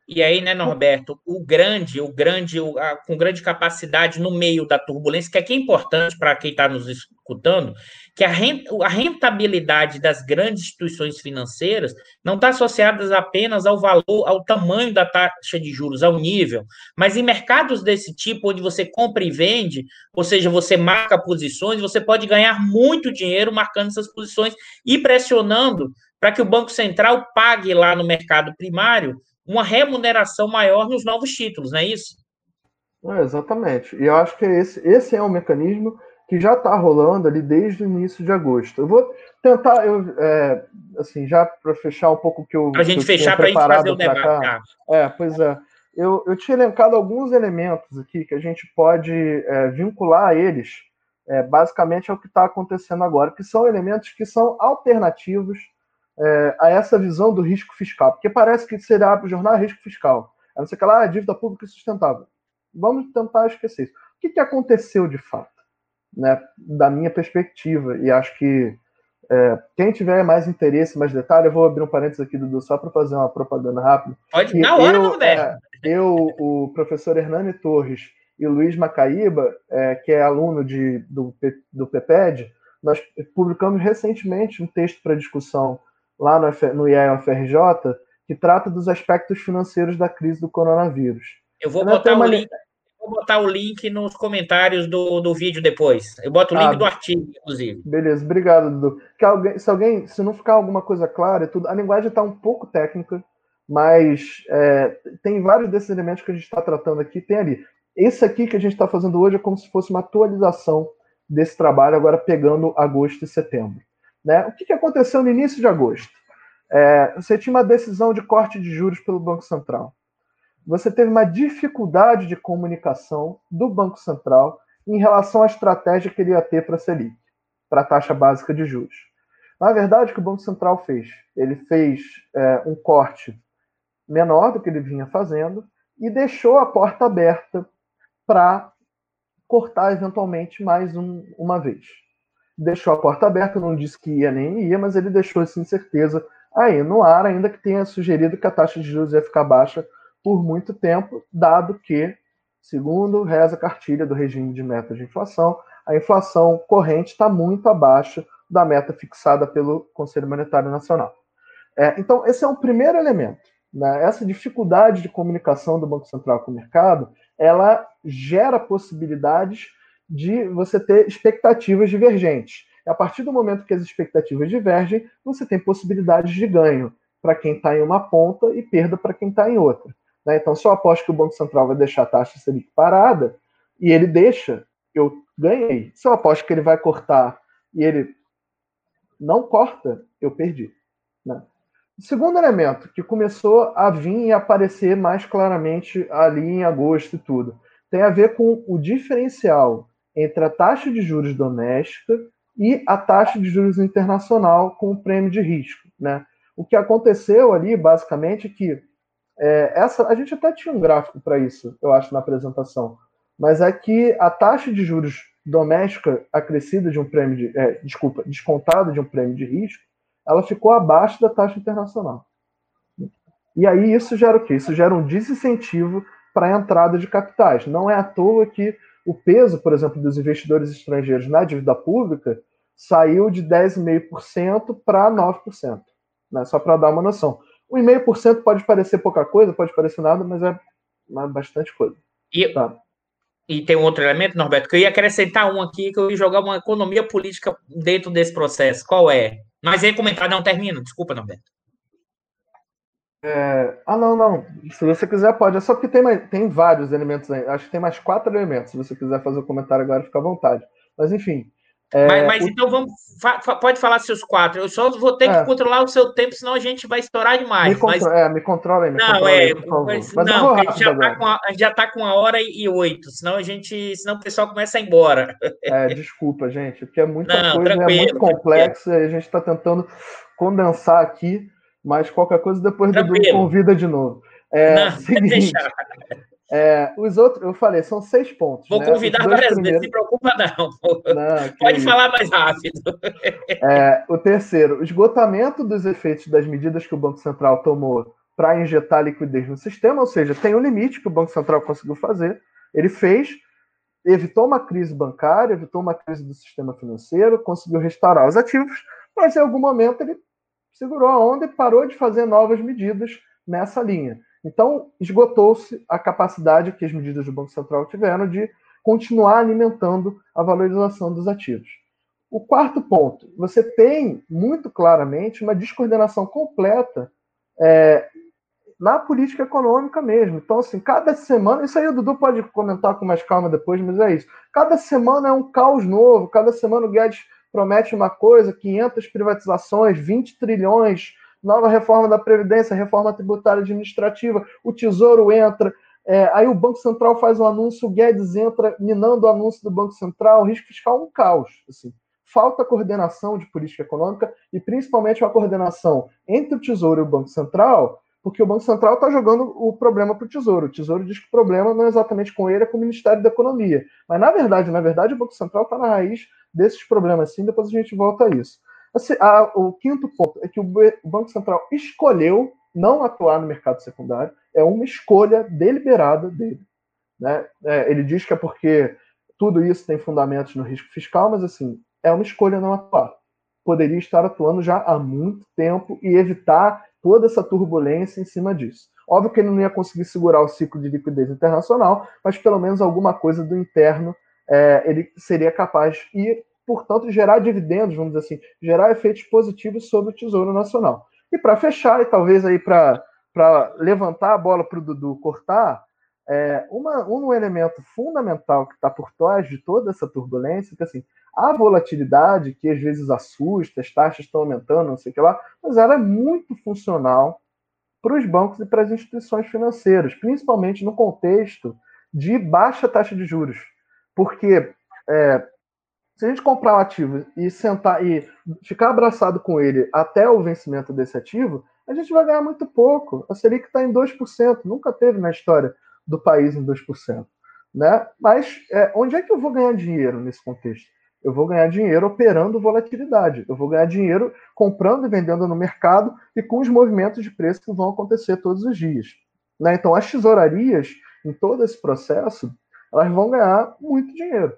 E aí, né, Norberto, o grande, o grande, o, a, com grande capacidade no meio da turbulência, que aqui é importante para quem está nos escutando, que a, a rentabilidade das grandes instituições financeiras não está associada apenas ao valor, ao tamanho da taxa de juros, ao nível, mas em mercados desse tipo, onde você compra e vende, ou seja, você marca posições, você pode ganhar muito dinheiro marcando essas posições e pressionando para que o Banco Central pague lá no mercado primário uma remuneração maior nos novos títulos, não é isso? É, exatamente. E eu acho que esse, esse é um mecanismo que já está rolando ali desde o início de agosto. Eu vou tentar, eu, é, assim, já para fechar um pouco o que eu. Para a gente fechar, para a gente fazer o debate. Cá. É, pois é. Eu, eu tinha elencado alguns elementos aqui que a gente pode é, vincular a eles, é, basicamente, ao que está acontecendo agora, que são elementos que são alternativos é, a essa visão do risco fiscal, porque parece que será para o jornal risco fiscal. A não ser que lá, ah, dívida pública sustentável. Vamos tentar esquecer isso. O que, que aconteceu de fato? Né, da minha perspectiva, e acho que é, quem tiver mais interesse, mais detalhe, eu vou abrir um parênteses aqui, Dudu, só para fazer uma propaganda rápida. Pode, na hora, eu, é, eu, o professor Hernani Torres e Luiz Macaíba, é, que é aluno de, do, do PEPED, nós publicamos recentemente um texto para discussão lá no, no IEL-FRJ que trata dos aspectos financeiros da crise do coronavírus. Eu vou botar o link vou botar o link nos comentários do, do vídeo depois. Eu boto o link ah, do artigo, inclusive. Beleza, obrigado, Dudu. Alguém, se alguém, se não ficar alguma coisa clara, tudo, a linguagem está um pouco técnica, mas é, tem vários desses elementos que a gente está tratando aqui, tem ali. Esse aqui que a gente está fazendo hoje é como se fosse uma atualização desse trabalho, agora pegando agosto e setembro. Né? O que, que aconteceu no início de agosto? É, você tinha uma decisão de corte de juros pelo Banco Central você teve uma dificuldade de comunicação do Banco Central em relação à estratégia que ele ia ter para a Selic, para a taxa básica de juros. Na verdade, o que o Banco Central fez? Ele fez é, um corte menor do que ele vinha fazendo e deixou a porta aberta para cortar eventualmente mais um, uma vez. Deixou a porta aberta, não disse que ia nem ia, mas ele deixou essa incerteza aí no ar, ainda que tenha sugerido que a taxa de juros ia ficar baixa por muito tempo, dado que, segundo reza a cartilha do regime de meta de inflação, a inflação corrente está muito abaixo da meta fixada pelo Conselho Monetário Nacional. É, então, esse é um primeiro elemento. Né? Essa dificuldade de comunicação do Banco Central com o mercado, ela gera possibilidades de você ter expectativas divergentes. A partir do momento que as expectativas divergem, você tem possibilidades de ganho para quem está em uma ponta e perda para quem está em outra. Né? Então, se eu aposto que o Banco Central vai deixar a taxa Selic parada, e ele deixa, eu ganhei. Se eu aposto que ele vai cortar e ele não corta, eu perdi. Né? O segundo elemento, que começou a vir e aparecer mais claramente ali em agosto e tudo, tem a ver com o diferencial entre a taxa de juros doméstica e a taxa de juros internacional com o prêmio de risco. Né? O que aconteceu ali, basicamente, é que é, essa, a gente até tinha um gráfico para isso, eu acho, na apresentação. Mas é que a taxa de juros doméstica acrescida de um prêmio de. É, desculpa, descontada de um prêmio de risco, ela ficou abaixo da taxa internacional. E aí isso gera o quê? Isso gera um desincentivo para a entrada de capitais. Não é à toa que o peso, por exemplo, dos investidores estrangeiros na dívida pública saiu de 10,5% para 9%. Né? Só para dar uma noção. 1,5% pode parecer pouca coisa, pode parecer nada, mas é bastante coisa. E, tá. e tem um outro elemento, Norberto, que eu ia acrescentar um aqui, que eu ia jogar uma economia política dentro desse processo. Qual é? Mas aí comentar, não termina, desculpa, Norberto. É... Ah, não, não. Se você quiser, pode. É só que tem, mais... tem vários elementos aí. Acho que tem mais quatro elementos. Se você quiser fazer o comentário agora, fica à vontade. Mas, enfim, é, mas, mas o... então vamos. Fa, pode falar seus quatro. Eu só vou ter que é. controlar o seu tempo, senão a gente vai estourar demais. Me, mas... é, me controla aí. Me não, controla é. Aí, mas, não, a gente, já está com a, a gente já tá com uma hora e oito, senão a gente. Senão o pessoal começa a ir embora. É, desculpa, gente, porque é muita não, coisa, é muito complexo e a gente está tentando condensar aqui, mas qualquer coisa depois do Dudu convida de novo. É, não, seguinte, é, os outros, eu falei, são seis pontos. Vou né? convidar várias primeiros... vezes, se preocupa não. não Pode isso. falar mais rápido. É, o terceiro, esgotamento dos efeitos das medidas que o Banco Central tomou para injetar liquidez no sistema, ou seja, tem um limite que o Banco Central conseguiu fazer. Ele fez, evitou uma crise bancária, evitou uma crise do sistema financeiro, conseguiu restaurar os ativos, mas em algum momento ele segurou a onda e parou de fazer novas medidas nessa linha. Então, esgotou-se a capacidade que as medidas do Banco Central tiveram de continuar alimentando a valorização dos ativos. O quarto ponto, você tem muito claramente uma descoordenação completa é, na política econômica mesmo. Então, assim, cada semana, isso aí o Dudu pode comentar com mais calma depois, mas é isso. Cada semana é um caos novo, cada semana o Guedes promete uma coisa, 500 privatizações, 20 trilhões nova reforma da Previdência, reforma tributária administrativa, o Tesouro entra, é, aí o Banco Central faz um anúncio, o Guedes entra minando o anúncio do Banco Central, risco fiscal um caos. Assim. falta coordenação de política econômica e principalmente uma coordenação entre o Tesouro e o Banco Central, porque o Banco Central está jogando o problema para o Tesouro. O Tesouro diz que o problema não é exatamente com ele, é com o Ministério da Economia. Mas, na verdade, na verdade, o Banco Central está na raiz desses problemas, sim, depois a gente volta a isso. Assim, o quinto ponto é que o Banco Central escolheu não atuar no mercado secundário, é uma escolha deliberada dele. Né? É, ele diz que é porque tudo isso tem fundamentos no risco fiscal, mas assim, é uma escolha não atuar. Poderia estar atuando já há muito tempo e evitar toda essa turbulência em cima disso. Óbvio que ele não ia conseguir segurar o ciclo de liquidez internacional, mas pelo menos alguma coisa do interno é, ele seria capaz e, portanto, gerar dividendos, vamos dizer assim, gerar efeitos positivos sobre o Tesouro Nacional. E para fechar, e talvez aí para levantar a bola para o Dudu cortar, é, uma, um elemento fundamental que está por trás de toda essa turbulência, é que assim, a volatilidade, que às vezes assusta, as taxas estão aumentando, não sei o que lá, mas ela é muito funcional para os bancos e para as instituições financeiras, principalmente no contexto de baixa taxa de juros. Porque é, se a gente comprar um ativo e sentar e ficar abraçado com ele até o vencimento desse ativo, a gente vai ganhar muito pouco. A Selic está em 2%, nunca teve na história do país em 2%. Né? Mas é, onde é que eu vou ganhar dinheiro nesse contexto? Eu vou ganhar dinheiro operando volatilidade. Eu vou ganhar dinheiro comprando e vendendo no mercado e com os movimentos de preço que vão acontecer todos os dias. Né? Então, as tesourarias, em todo esse processo, elas vão ganhar muito dinheiro.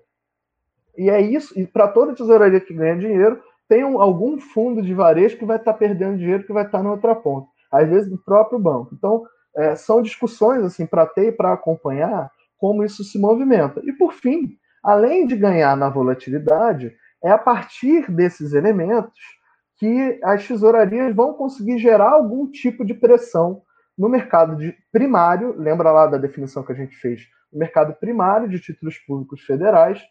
E é isso. E para toda tesouraria que ganha dinheiro, tem um, algum fundo de varejo que vai estar tá perdendo dinheiro que vai estar tá na outra ponta. Às vezes, do próprio banco. Então, é, são discussões assim para ter e para acompanhar como isso se movimenta. E por fim, além de ganhar na volatilidade, é a partir desses elementos que as tesourarias vão conseguir gerar algum tipo de pressão no mercado de primário, lembra lá da definição que a gente fez, no mercado primário de títulos públicos federais,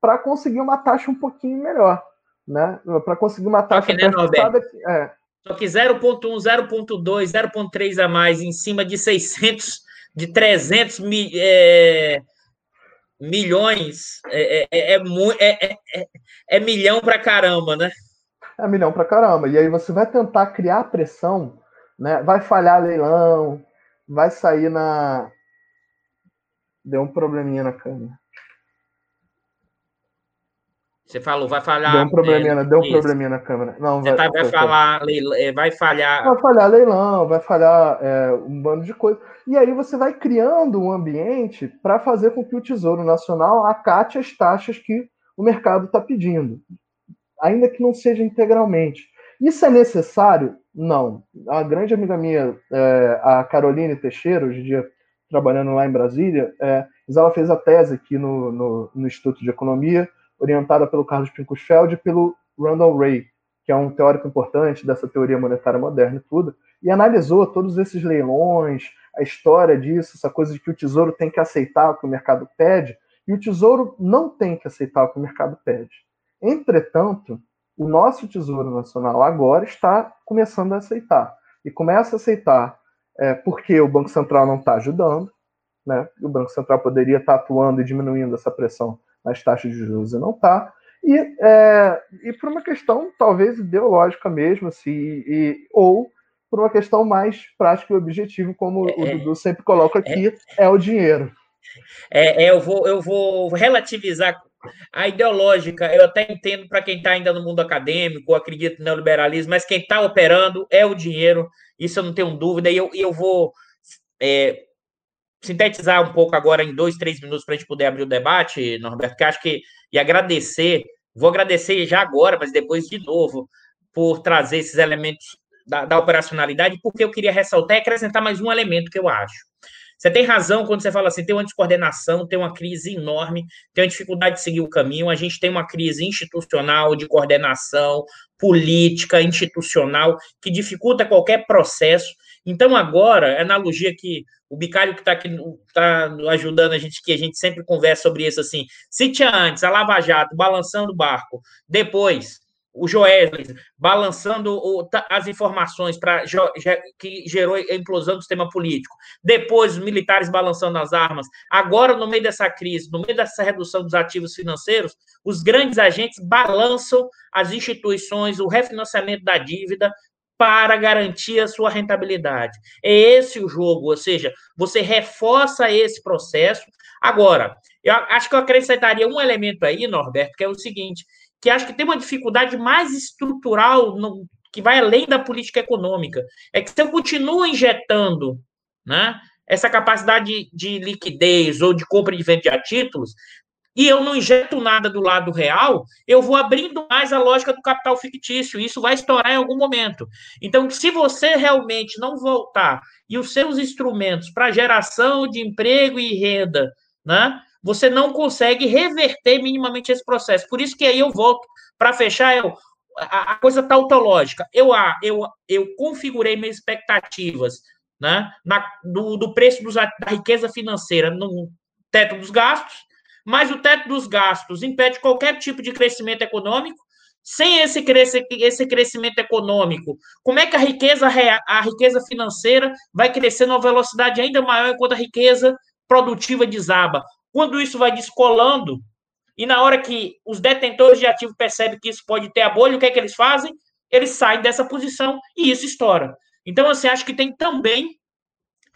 para conseguir uma taxa um pouquinho melhor, né? Para conseguir uma taxa que, né, é, só que 0.1, 0.2, 0.3 a mais em cima de 600, de 300 mi, é, milhões é, é, é, é, é, é milhão para caramba, né? É milhão para caramba. E aí você vai tentar criar pressão, né? Vai falhar leilão, vai sair na. Deu um probleminha na câmera. Você falou, vai falhar. Deu um probleminha, é, deu um probleminha na câmera. Não, vai, tá, vai, falar, é, vai falhar. Vai falhar leilão, vai falhar é, um bando de coisas. E aí você vai criando um ambiente para fazer com que o Tesouro Nacional acate as taxas que o mercado está pedindo, ainda que não seja integralmente. Isso é necessário? Não. A grande amiga minha, é, a Caroline Teixeira, hoje em dia trabalhando lá em Brasília, é, ela fez a tese aqui no, no, no Instituto de Economia orientada pelo Carlos Pinkusfeld e pelo Randall Ray, que é um teórico importante dessa teoria monetária moderna e tudo, e analisou todos esses leilões, a história disso, essa coisa de que o tesouro tem que aceitar o que o mercado pede, e o tesouro não tem que aceitar o que o mercado pede. Entretanto, o nosso tesouro nacional agora está começando a aceitar. E começa a aceitar é, porque o Banco Central não está ajudando, né? o Banco Central poderia estar atuando e diminuindo essa pressão nas taxas de juros e não está. E, é, e por uma questão talvez ideológica mesmo, assim, e, ou por uma questão mais prática e objetiva, como é, o Dudu sempre coloca aqui, é, é o dinheiro. É, é, eu, vou, eu vou relativizar a ideológica, eu até entendo para quem está ainda no mundo acadêmico, acredito no neoliberalismo, mas quem está operando é o dinheiro, isso eu não tenho dúvida, e eu, eu vou é, sintetizar um pouco agora em dois, três minutos para a gente poder abrir o debate, Norberto, que acho que e agradecer, vou agradecer já agora, mas depois de novo, por trazer esses elementos da, da operacionalidade, porque eu queria ressaltar e acrescentar mais um elemento que eu acho. Você tem razão quando você fala assim, tem uma descoordenação, tem uma crise enorme, tem uma dificuldade de seguir o caminho, a gente tem uma crise institucional, de coordenação, política, institucional, que dificulta qualquer processo. Então, agora, a analogia que o Bicário que está aqui tá ajudando a gente, que a gente sempre conversa sobre isso assim. Se tinha antes a Lava Jato balançando o barco, depois o Joesley balançando as informações para que gerou a implosão do sistema político. Depois, os militares balançando as armas. Agora, no meio dessa crise, no meio dessa redução dos ativos financeiros, os grandes agentes balançam as instituições, o refinanciamento da dívida para garantir a sua rentabilidade. É esse o jogo, ou seja, você reforça esse processo. Agora, eu acho que eu acrescentaria um elemento aí, Norberto, que é o seguinte: que acho que tem uma dificuldade mais estrutural no, que vai além da política econômica. É que se eu continuo injetando né, essa capacidade de, de liquidez ou de compra e venda de títulos, e eu não injeto nada do lado real, eu vou abrindo mais a lógica do capital fictício, isso vai estourar em algum momento. Então, se você realmente não voltar e os seus instrumentos para geração de emprego e renda, né, você não consegue reverter minimamente esse processo. Por isso que aí eu volto para fechar, eu, a, a, coisa tautológica. Eu, eu, eu configurei minhas expectativas né, na, do, do preço dos, da riqueza financeira no teto dos gastos, mas o teto dos gastos impede qualquer tipo de crescimento econômico. Sem esse, esse crescimento econômico, como é que a riqueza, a riqueza financeira vai crescer numa velocidade ainda maior enquanto a riqueza produtiva desaba? Quando isso vai descolando, e na hora que os detentores de ativo percebem que isso pode ter a bolha, o que é que eles fazem? Eles saem dessa posição e isso estoura. Então, assim, acho que tem também,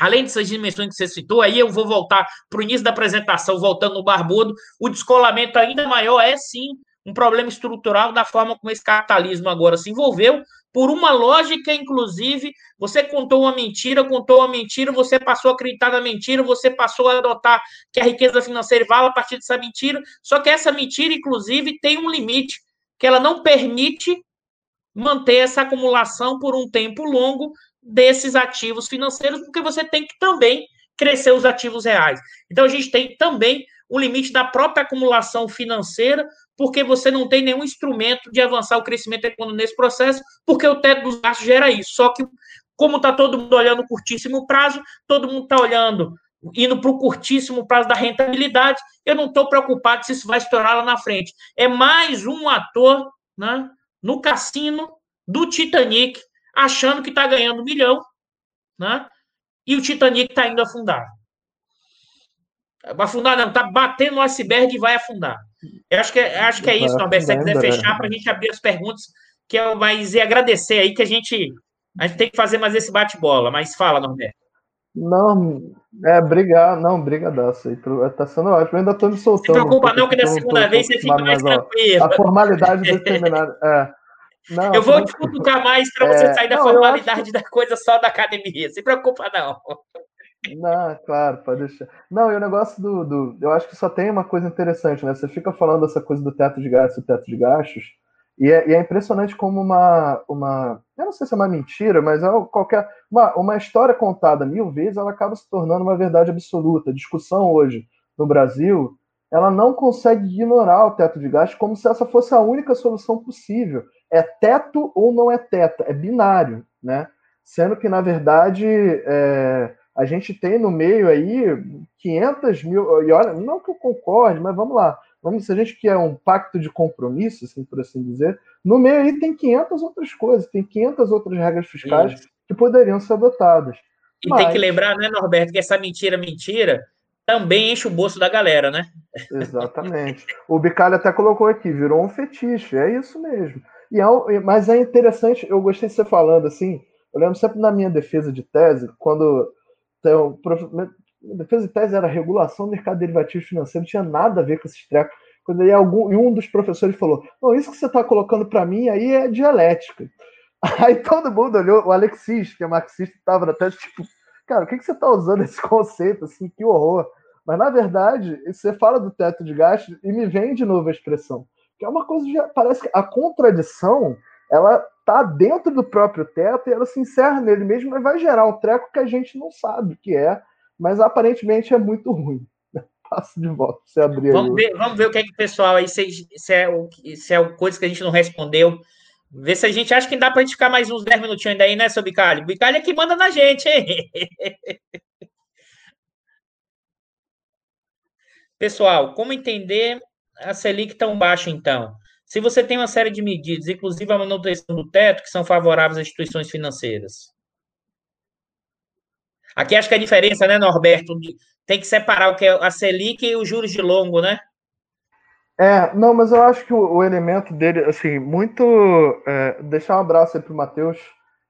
além dessas dimensões que você citou, aí eu vou voltar para o início da apresentação, voltando no barbudo, o descolamento ainda maior é sim um problema estrutural da forma como esse capitalismo agora se envolveu, por uma lógica, inclusive, você contou uma mentira, contou uma mentira, você passou a acreditar na mentira, você passou a adotar que a riqueza financeira vale a partir dessa mentira, só que essa mentira, inclusive, tem um limite, que ela não permite manter essa acumulação por um tempo longo desses ativos financeiros, porque você tem que também crescer os ativos reais. Então, a gente tem também o limite da própria acumulação financeira, porque você não tem nenhum instrumento de avançar o crescimento econômico nesse processo, porque o teto dos gastos gera isso. Só que, como está todo mundo olhando curtíssimo prazo, todo mundo está olhando, indo para o curtíssimo prazo da rentabilidade, eu não estou preocupado se isso vai estourar lá na frente. É mais um ator né, no cassino do Titanic, achando que está ganhando um milhão, né, e o Titanic está indo afundar. Afundar, não, está batendo no iceberg e vai afundar. Eu acho que, é, acho que é isso, Norberto. Se você quiser fechar para a gente abrir as perguntas, que eu mais e agradecer aí que a gente, a gente tem que fazer mais esse bate-bola. Mas fala, Norberto. Não, é, obrigado, não, brigadaço aí, tá sendo ótimo, eu ainda tô me soltando. Não preocupa não, que da segunda vez você fica mais, tranquilo. A formalidade determinada, é. Não, eu vou te cutucar mais para você é, sair da não, formalidade da coisa só da academia, se preocupa não. Não, claro, pode deixar. Não, e o negócio do, do. Eu acho que só tem uma coisa interessante, né? Você fica falando essa coisa do teto de gastos, teto de gastos, e é, e é, impressionante como uma, uma. Eu não sei se é uma mentira, mas é qualquer. Uma, uma história contada mil vezes, ela acaba se tornando uma verdade absoluta. A discussão hoje no Brasil, ela não consegue ignorar o teto de gastos como se essa fosse a única solução possível. É teto ou não é teto, é binário, né? Sendo que, na verdade, é a gente tem no meio aí 500 mil, e olha, não que eu concorde, mas vamos lá, vamos, se a gente quer um pacto de compromisso, assim, por assim dizer, no meio aí tem 500 outras coisas, tem 500 outras regras fiscais Isso. que poderiam ser adotadas. E mas... tem que lembrar, né, Norberto, que essa mentira, mentira, também enche o bolso da galera, né? Exatamente. o Bicalho até colocou aqui, virou um fetiche, é isso mesmo. E é, mas é interessante, eu gostei de você falando assim, eu lembro sempre na minha defesa de tese, quando então, defesa de tese era regulação do mercado derivativo financeiro, não tinha nada a ver com esses trecos. Quando aí algum, um dos professores falou: Não, isso que você está colocando para mim aí é dialética. Aí todo mundo olhou, o Alexis, que é marxista, estava até tipo, cara, o que, que você está usando esse conceito assim? Que horror. Mas na verdade, você fala do teto de gastos e me vem de novo a expressão, que é uma coisa de, parece que a contradição ela tá dentro do próprio teto e ela se encerra nele mesmo, mas vai gerar um treco que a gente não sabe o que é, mas aparentemente é muito ruim. Passo de volta, você abrir vamos Ver, vamos ver o que é que o pessoal aí, se, se, é, se é coisa que a gente não respondeu. Ver se a gente acha que dá para a gente ficar mais uns 10 minutinhos ainda aí, né, seu Bicalho? Bicalho é que manda na gente, hein? Pessoal, como entender a Selic tão baixa, então? se você tem uma série de medidas, inclusive a manutenção do teto, que são favoráveis às instituições financeiras? Aqui acho que a diferença, né, Norberto, tem que separar o que é a Selic e os juros de longo, né? É, não, mas eu acho que o, o elemento dele, assim, muito. É, deixar um abraço aí para o Matheus,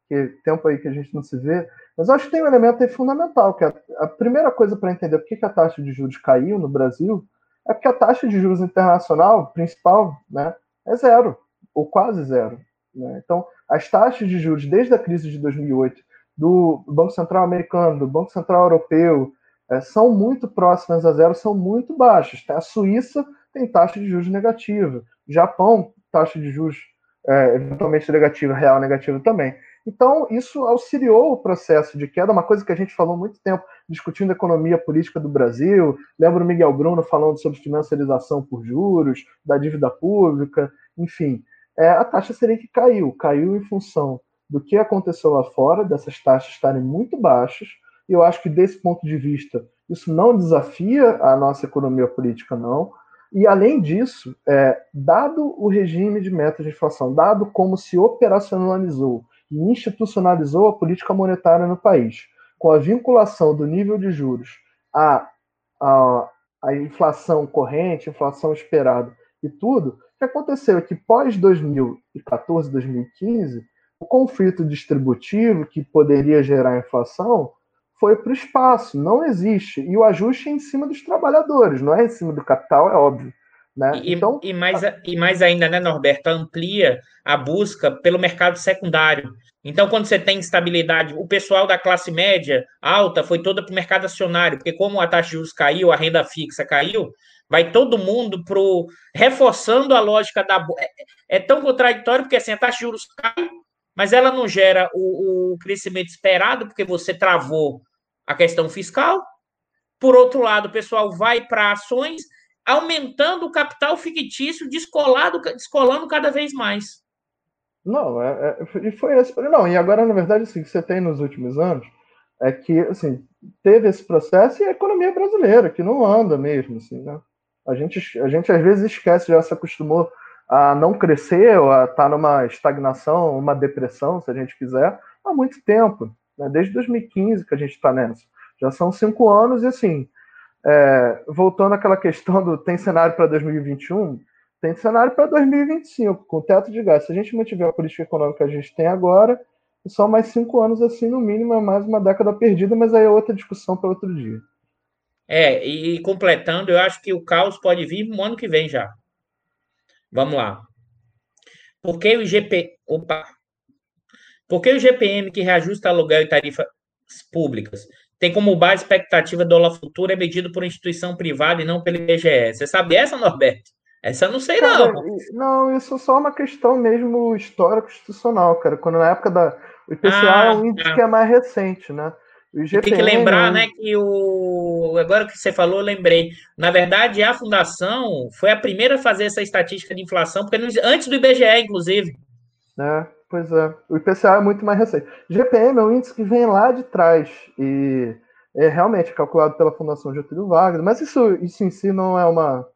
que tempo aí que a gente não se vê, mas eu acho que tem um elemento aí fundamental, que é a, a primeira coisa para entender por que, que a taxa de juros caiu no Brasil é porque a taxa de juros internacional principal né, é zero, ou quase zero. Né? Então, as taxas de juros desde a crise de 2008 do Banco Central americano, do Banco Central europeu, é, são muito próximas a zero, são muito baixas. A Suíça tem taxa de juros negativa, Japão, taxa de juros é, eventualmente negativa, real negativa também. Então, isso auxiliou o processo de queda, uma coisa que a gente falou muito tempo, discutindo a economia política do Brasil. Lembro o Miguel Bruno falando sobre financiarização por juros, da dívida pública, enfim. É, a taxa Selic caiu, caiu em função do que aconteceu lá fora, dessas taxas estarem muito baixas, e eu acho que desse ponto de vista, isso não desafia a nossa economia política, não. E além disso, é, dado o regime de metas de inflação, dado como se operacionalizou e institucionalizou a política monetária no país, com a vinculação do nível de juros à, à, à inflação corrente, inflação esperada e tudo, o que aconteceu é que pós 2014, 2015, o conflito distributivo que poderia gerar inflação foi para o espaço, não existe. E o ajuste é em cima dos trabalhadores, não é em cima do capital, é óbvio. Né? E, então, e, mais, e mais ainda, né, Norberto, amplia a busca pelo mercado secundário. Então, quando você tem instabilidade, o pessoal da classe média alta foi toda para o mercado acionário, porque como a taxa de juros caiu, a renda fixa caiu, vai todo mundo pro reforçando a lógica da é, é tão contraditório porque assim a taxa de juros cai, mas ela não gera o, o crescimento esperado porque você travou a questão fiscal. Por outro lado, o pessoal vai para ações, aumentando o capital fictício, descolado, descolando cada vez mais. Não, é, é, foi esse. Não, e agora, na verdade, assim, que você tem nos últimos anos é que assim, teve esse processo e a economia brasileira, que não anda mesmo, assim, né? A gente, a gente às vezes esquece, já se acostumou a não crescer ou a estar tá numa estagnação, uma depressão, se a gente quiser, há muito tempo. Né? Desde 2015 que a gente está nessa. Já são cinco anos e assim, é, voltando àquela questão do tem cenário para 2021, tem cenário para 2025, com teto de gás. Se a gente mantiver a política econômica que a gente tem agora, só mais cinco anos assim, no mínimo, é mais uma década perdida, mas aí é outra discussão para outro dia. É, e completando, eu acho que o caos pode vir no ano que vem já. Vamos lá. Por que o IGP. Opa! Por que o GPM que reajusta aluguel e tarifas públicas tem como base expectativa do dólar futuro é medido por instituição privada e não pelo IBGE? Você sabe essa, Norberto? Essa eu não sei, cara, não. Não, isso é só uma questão mesmo histórico-institucional, cara. Quando na época da. O IPCA ah, é um índice tá. que é mais recente, né? GPM, tem que lembrar, né, que o agora que você falou, eu lembrei. Na verdade, a fundação foi a primeira a fazer essa estatística de inflação, porque antes do IBGE, inclusive. É, pois é. O IPCA é muito mais recente. GPM é um índice que vem lá de trás e é realmente calculado pela Fundação Getúlio Vargas, mas isso, isso em si não é uma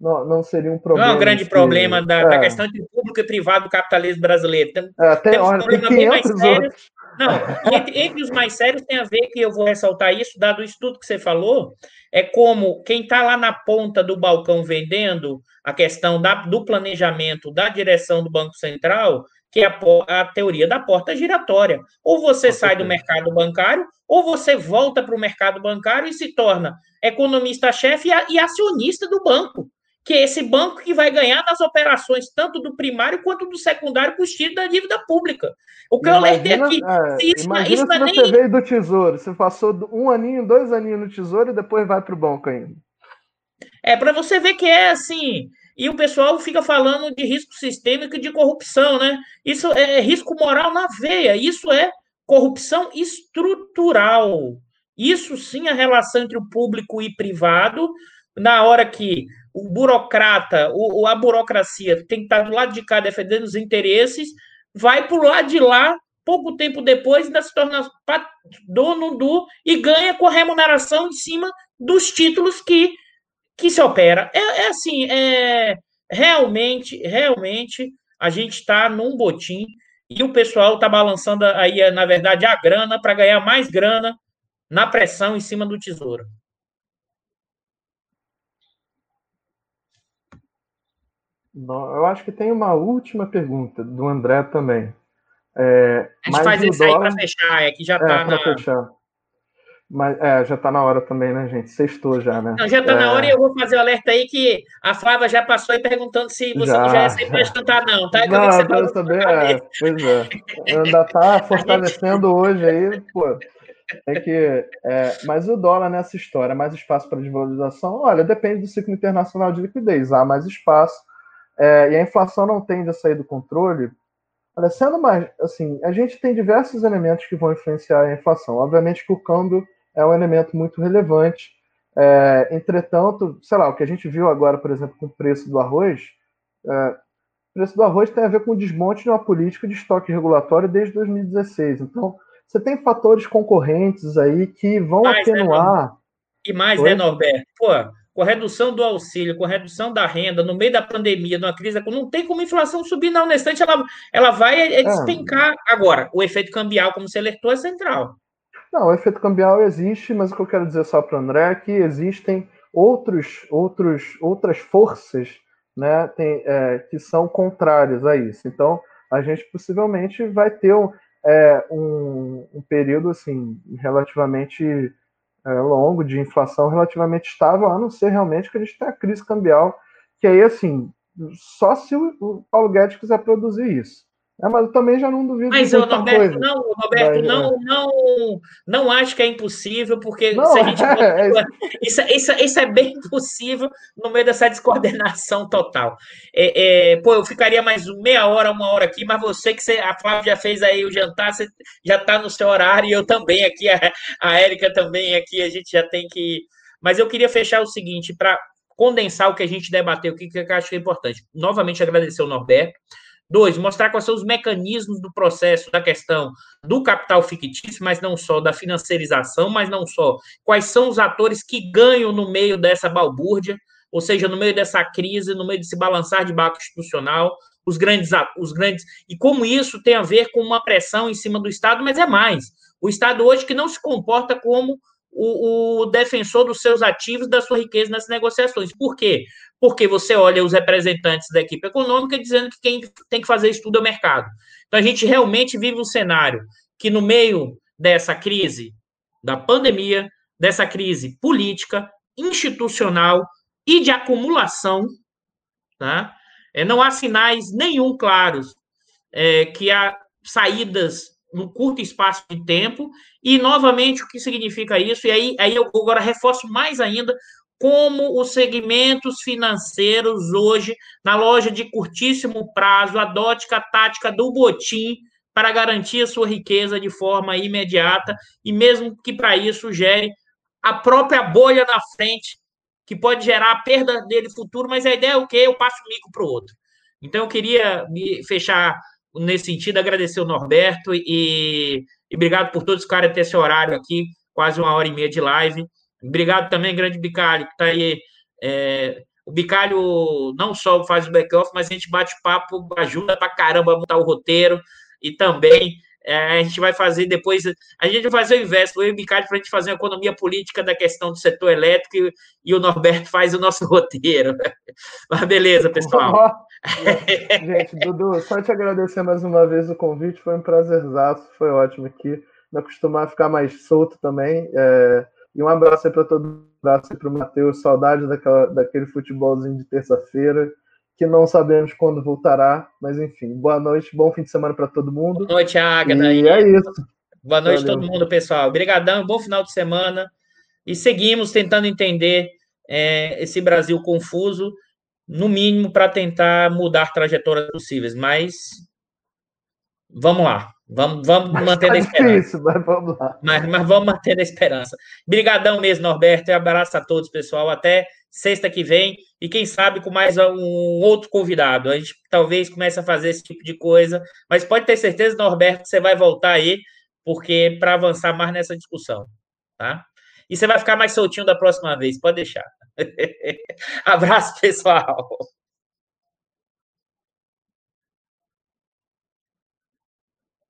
não, não seria um problema. Não é um grande problema da, é. da, questão de público e privado do capitalismo brasileiro. Tem, é, tem, olha, um problema bem mais sério. Não, entre, entre, os mais sérios tem a ver que eu vou ressaltar isso, dado o estudo que você falou, é como quem está lá na ponta do balcão vendendo a questão da, do planejamento da direção do Banco Central, que é a, a teoria da porta giratória. Ou você sai do mercado bancário, ou você volta para o mercado bancário e se torna economista-chefe e, e acionista do banco que é esse banco que vai ganhar nas operações tanto do primário quanto do secundário com o estilo da dívida pública. O que imagina, eu alertei aqui, é, isso, imagina isso se você nem... veio do Tesouro, você passou um aninho, dois aninhos no Tesouro e depois vai para o banco ainda. É, para você ver que é assim, e o pessoal fica falando de risco sistêmico e de corrupção, né? Isso é risco moral na veia, isso é corrupção estrutural. Isso sim é a relação entre o público e privado, na hora que o burocrata, o, a burocracia tem que estar do lado de cá defendendo os interesses, vai para o lado de lá, pouco tempo depois, ainda se torna dono do e ganha com a remuneração em cima dos títulos que, que se opera. É, é assim, é, realmente, realmente, a gente está num botim e o pessoal está balançando aí, na verdade, a grana para ganhar mais grana na pressão em cima do tesouro. Eu acho que tem uma última pergunta do André também. É, a gente faz isso dólar... aí para fechar, é que já está é, na. Fechar. Mas é, já está na hora também, né, gente? Sextou já, né? Não, já está é... na hora e eu vou fazer o alerta aí que a Flávia já passou aí perguntando se você já, não já ia ser cantar, não, tá? Não, você tá saber, é, pois é. Ainda está fortalecendo gente... hoje aí, pô. É que, é, mas o dólar nessa história, mais espaço para desvalorização? Olha, depende do ciclo internacional de liquidez. Há mais espaço é, e a inflação não tende a sair do controle. Olha, sendo mais assim, a gente tem diversos elementos que vão influenciar a inflação. Obviamente que o câmbio é um elemento muito relevante. É, entretanto, sei lá, o que a gente viu agora, por exemplo, com o preço do arroz, é, o preço do arroz tem a ver com o desmonte de uma política de estoque regulatório desde 2016. Então, você tem fatores concorrentes aí que vão mais, né, atenuar. Né, e mais, né, Norberto? Pô, com a redução do auxílio, com a redução da renda, no meio da pandemia, numa crise, não tem como a inflação subir, não. Na instante, ela, ela vai é, é, é. despencar. É. Agora, o efeito cambial, como você alertou, é central. Não, o efeito cambial existe, mas o que eu quero dizer só para o André é que existem outros, outros, outras forças né, tem, é, que são contrárias a isso. Então, a gente possivelmente vai ter um, é, um, um período assim relativamente é, longo de inflação relativamente estável, a não ser realmente que a gente tenha a crise cambial, que aí, assim, só se o, Paulo Guedes quiser produzir isso. É, mas eu também já não duvido mas, de Roberto, coisa. Não, Roberto, não, não, não acho que é impossível, porque não, se a gente. É, é, isso, isso, isso é bem possível no meio dessa descoordenação total. É, é, pô, eu ficaria mais meia hora, uma hora aqui, mas você que você, a Flávia já fez aí o jantar, você já está no seu horário, e eu também aqui, a, a Érica também aqui, a gente já tem que. Mas eu queria fechar o seguinte, para condensar o que a gente debateu, o que, que eu acho que é importante. Novamente agradecer o Norberto. Dois, mostrar quais são os mecanismos do processo da questão do capital fictício, mas não só da financiarização, mas não só quais são os atores que ganham no meio dessa balbúrdia, ou seja, no meio dessa crise, no meio desse balançar de barco institucional, os grandes, os grandes, e como isso tem a ver com uma pressão em cima do Estado, mas é mais. O Estado hoje que não se comporta como o, o, defensor dos seus ativos, da sua riqueza nas negociações. Por quê? Porque você olha os representantes da equipe econômica dizendo que quem tem que fazer estudo é o mercado. Então, a gente realmente vive um cenário que, no meio dessa crise da pandemia, dessa crise política, institucional e de acumulação, tá? É, não há sinais nenhum claros é, que há saídas num curto espaço de tempo. E, novamente, o que significa isso? E aí, aí eu agora reforço mais ainda como os segmentos financeiros hoje, na loja de curtíssimo prazo, adote a tática do botim para garantir a sua riqueza de forma imediata, e mesmo que para isso gere a própria bolha na frente, que pode gerar a perda dele futuro, mas a ideia é o quê? Eu passo o mico para o outro. Então, eu queria me fechar nesse sentido, agradecer o Norberto e, e obrigado por todos ficarem até esse horário aqui, quase uma hora e meia de live. Obrigado também, grande Bicalho, que está aí. É, o Bicalho não só faz o back-off, mas a gente bate papo, ajuda pra caramba a montar o roteiro e também é, a gente vai fazer depois, a gente vai fazer o inverso, eu e o Bicalho para a gente fazer uma economia política da questão do setor elétrico e, e o Norberto faz o nosso roteiro. Mas beleza, pessoal. gente, Dudu, só te agradecer mais uma vez o convite, foi um prazerzaço, foi ótimo aqui. Não acostumar a ficar mais solto também. É... E um abraço aí para todo mundo, um abraço aí para o Matheus, saudade daquela, daquele futebolzinho de terça-feira que não sabemos quando voltará, mas enfim, boa noite, bom fim de semana para todo mundo. Boa noite, Agatha. E é isso. Boa noite Valeu. todo mundo, pessoal. Obrigadão, bom final de semana. E seguimos tentando entender é, esse Brasil confuso, no mínimo para tentar mudar trajetórias possíveis, mas vamos lá. Vamos, vamos manter tá a esperança. Difícil, mas vamos lá. Mas, mas vamos manter a esperança. Obrigadão mesmo, Norberto. E abraço a todos, pessoal. Até sexta que vem. E quem sabe com mais um outro convidado. A gente talvez comece a fazer esse tipo de coisa. Mas pode ter certeza, Norberto, que você vai voltar aí, porque para avançar mais nessa discussão. Tá? E você vai ficar mais soltinho da próxima vez, pode deixar. Abraço, pessoal.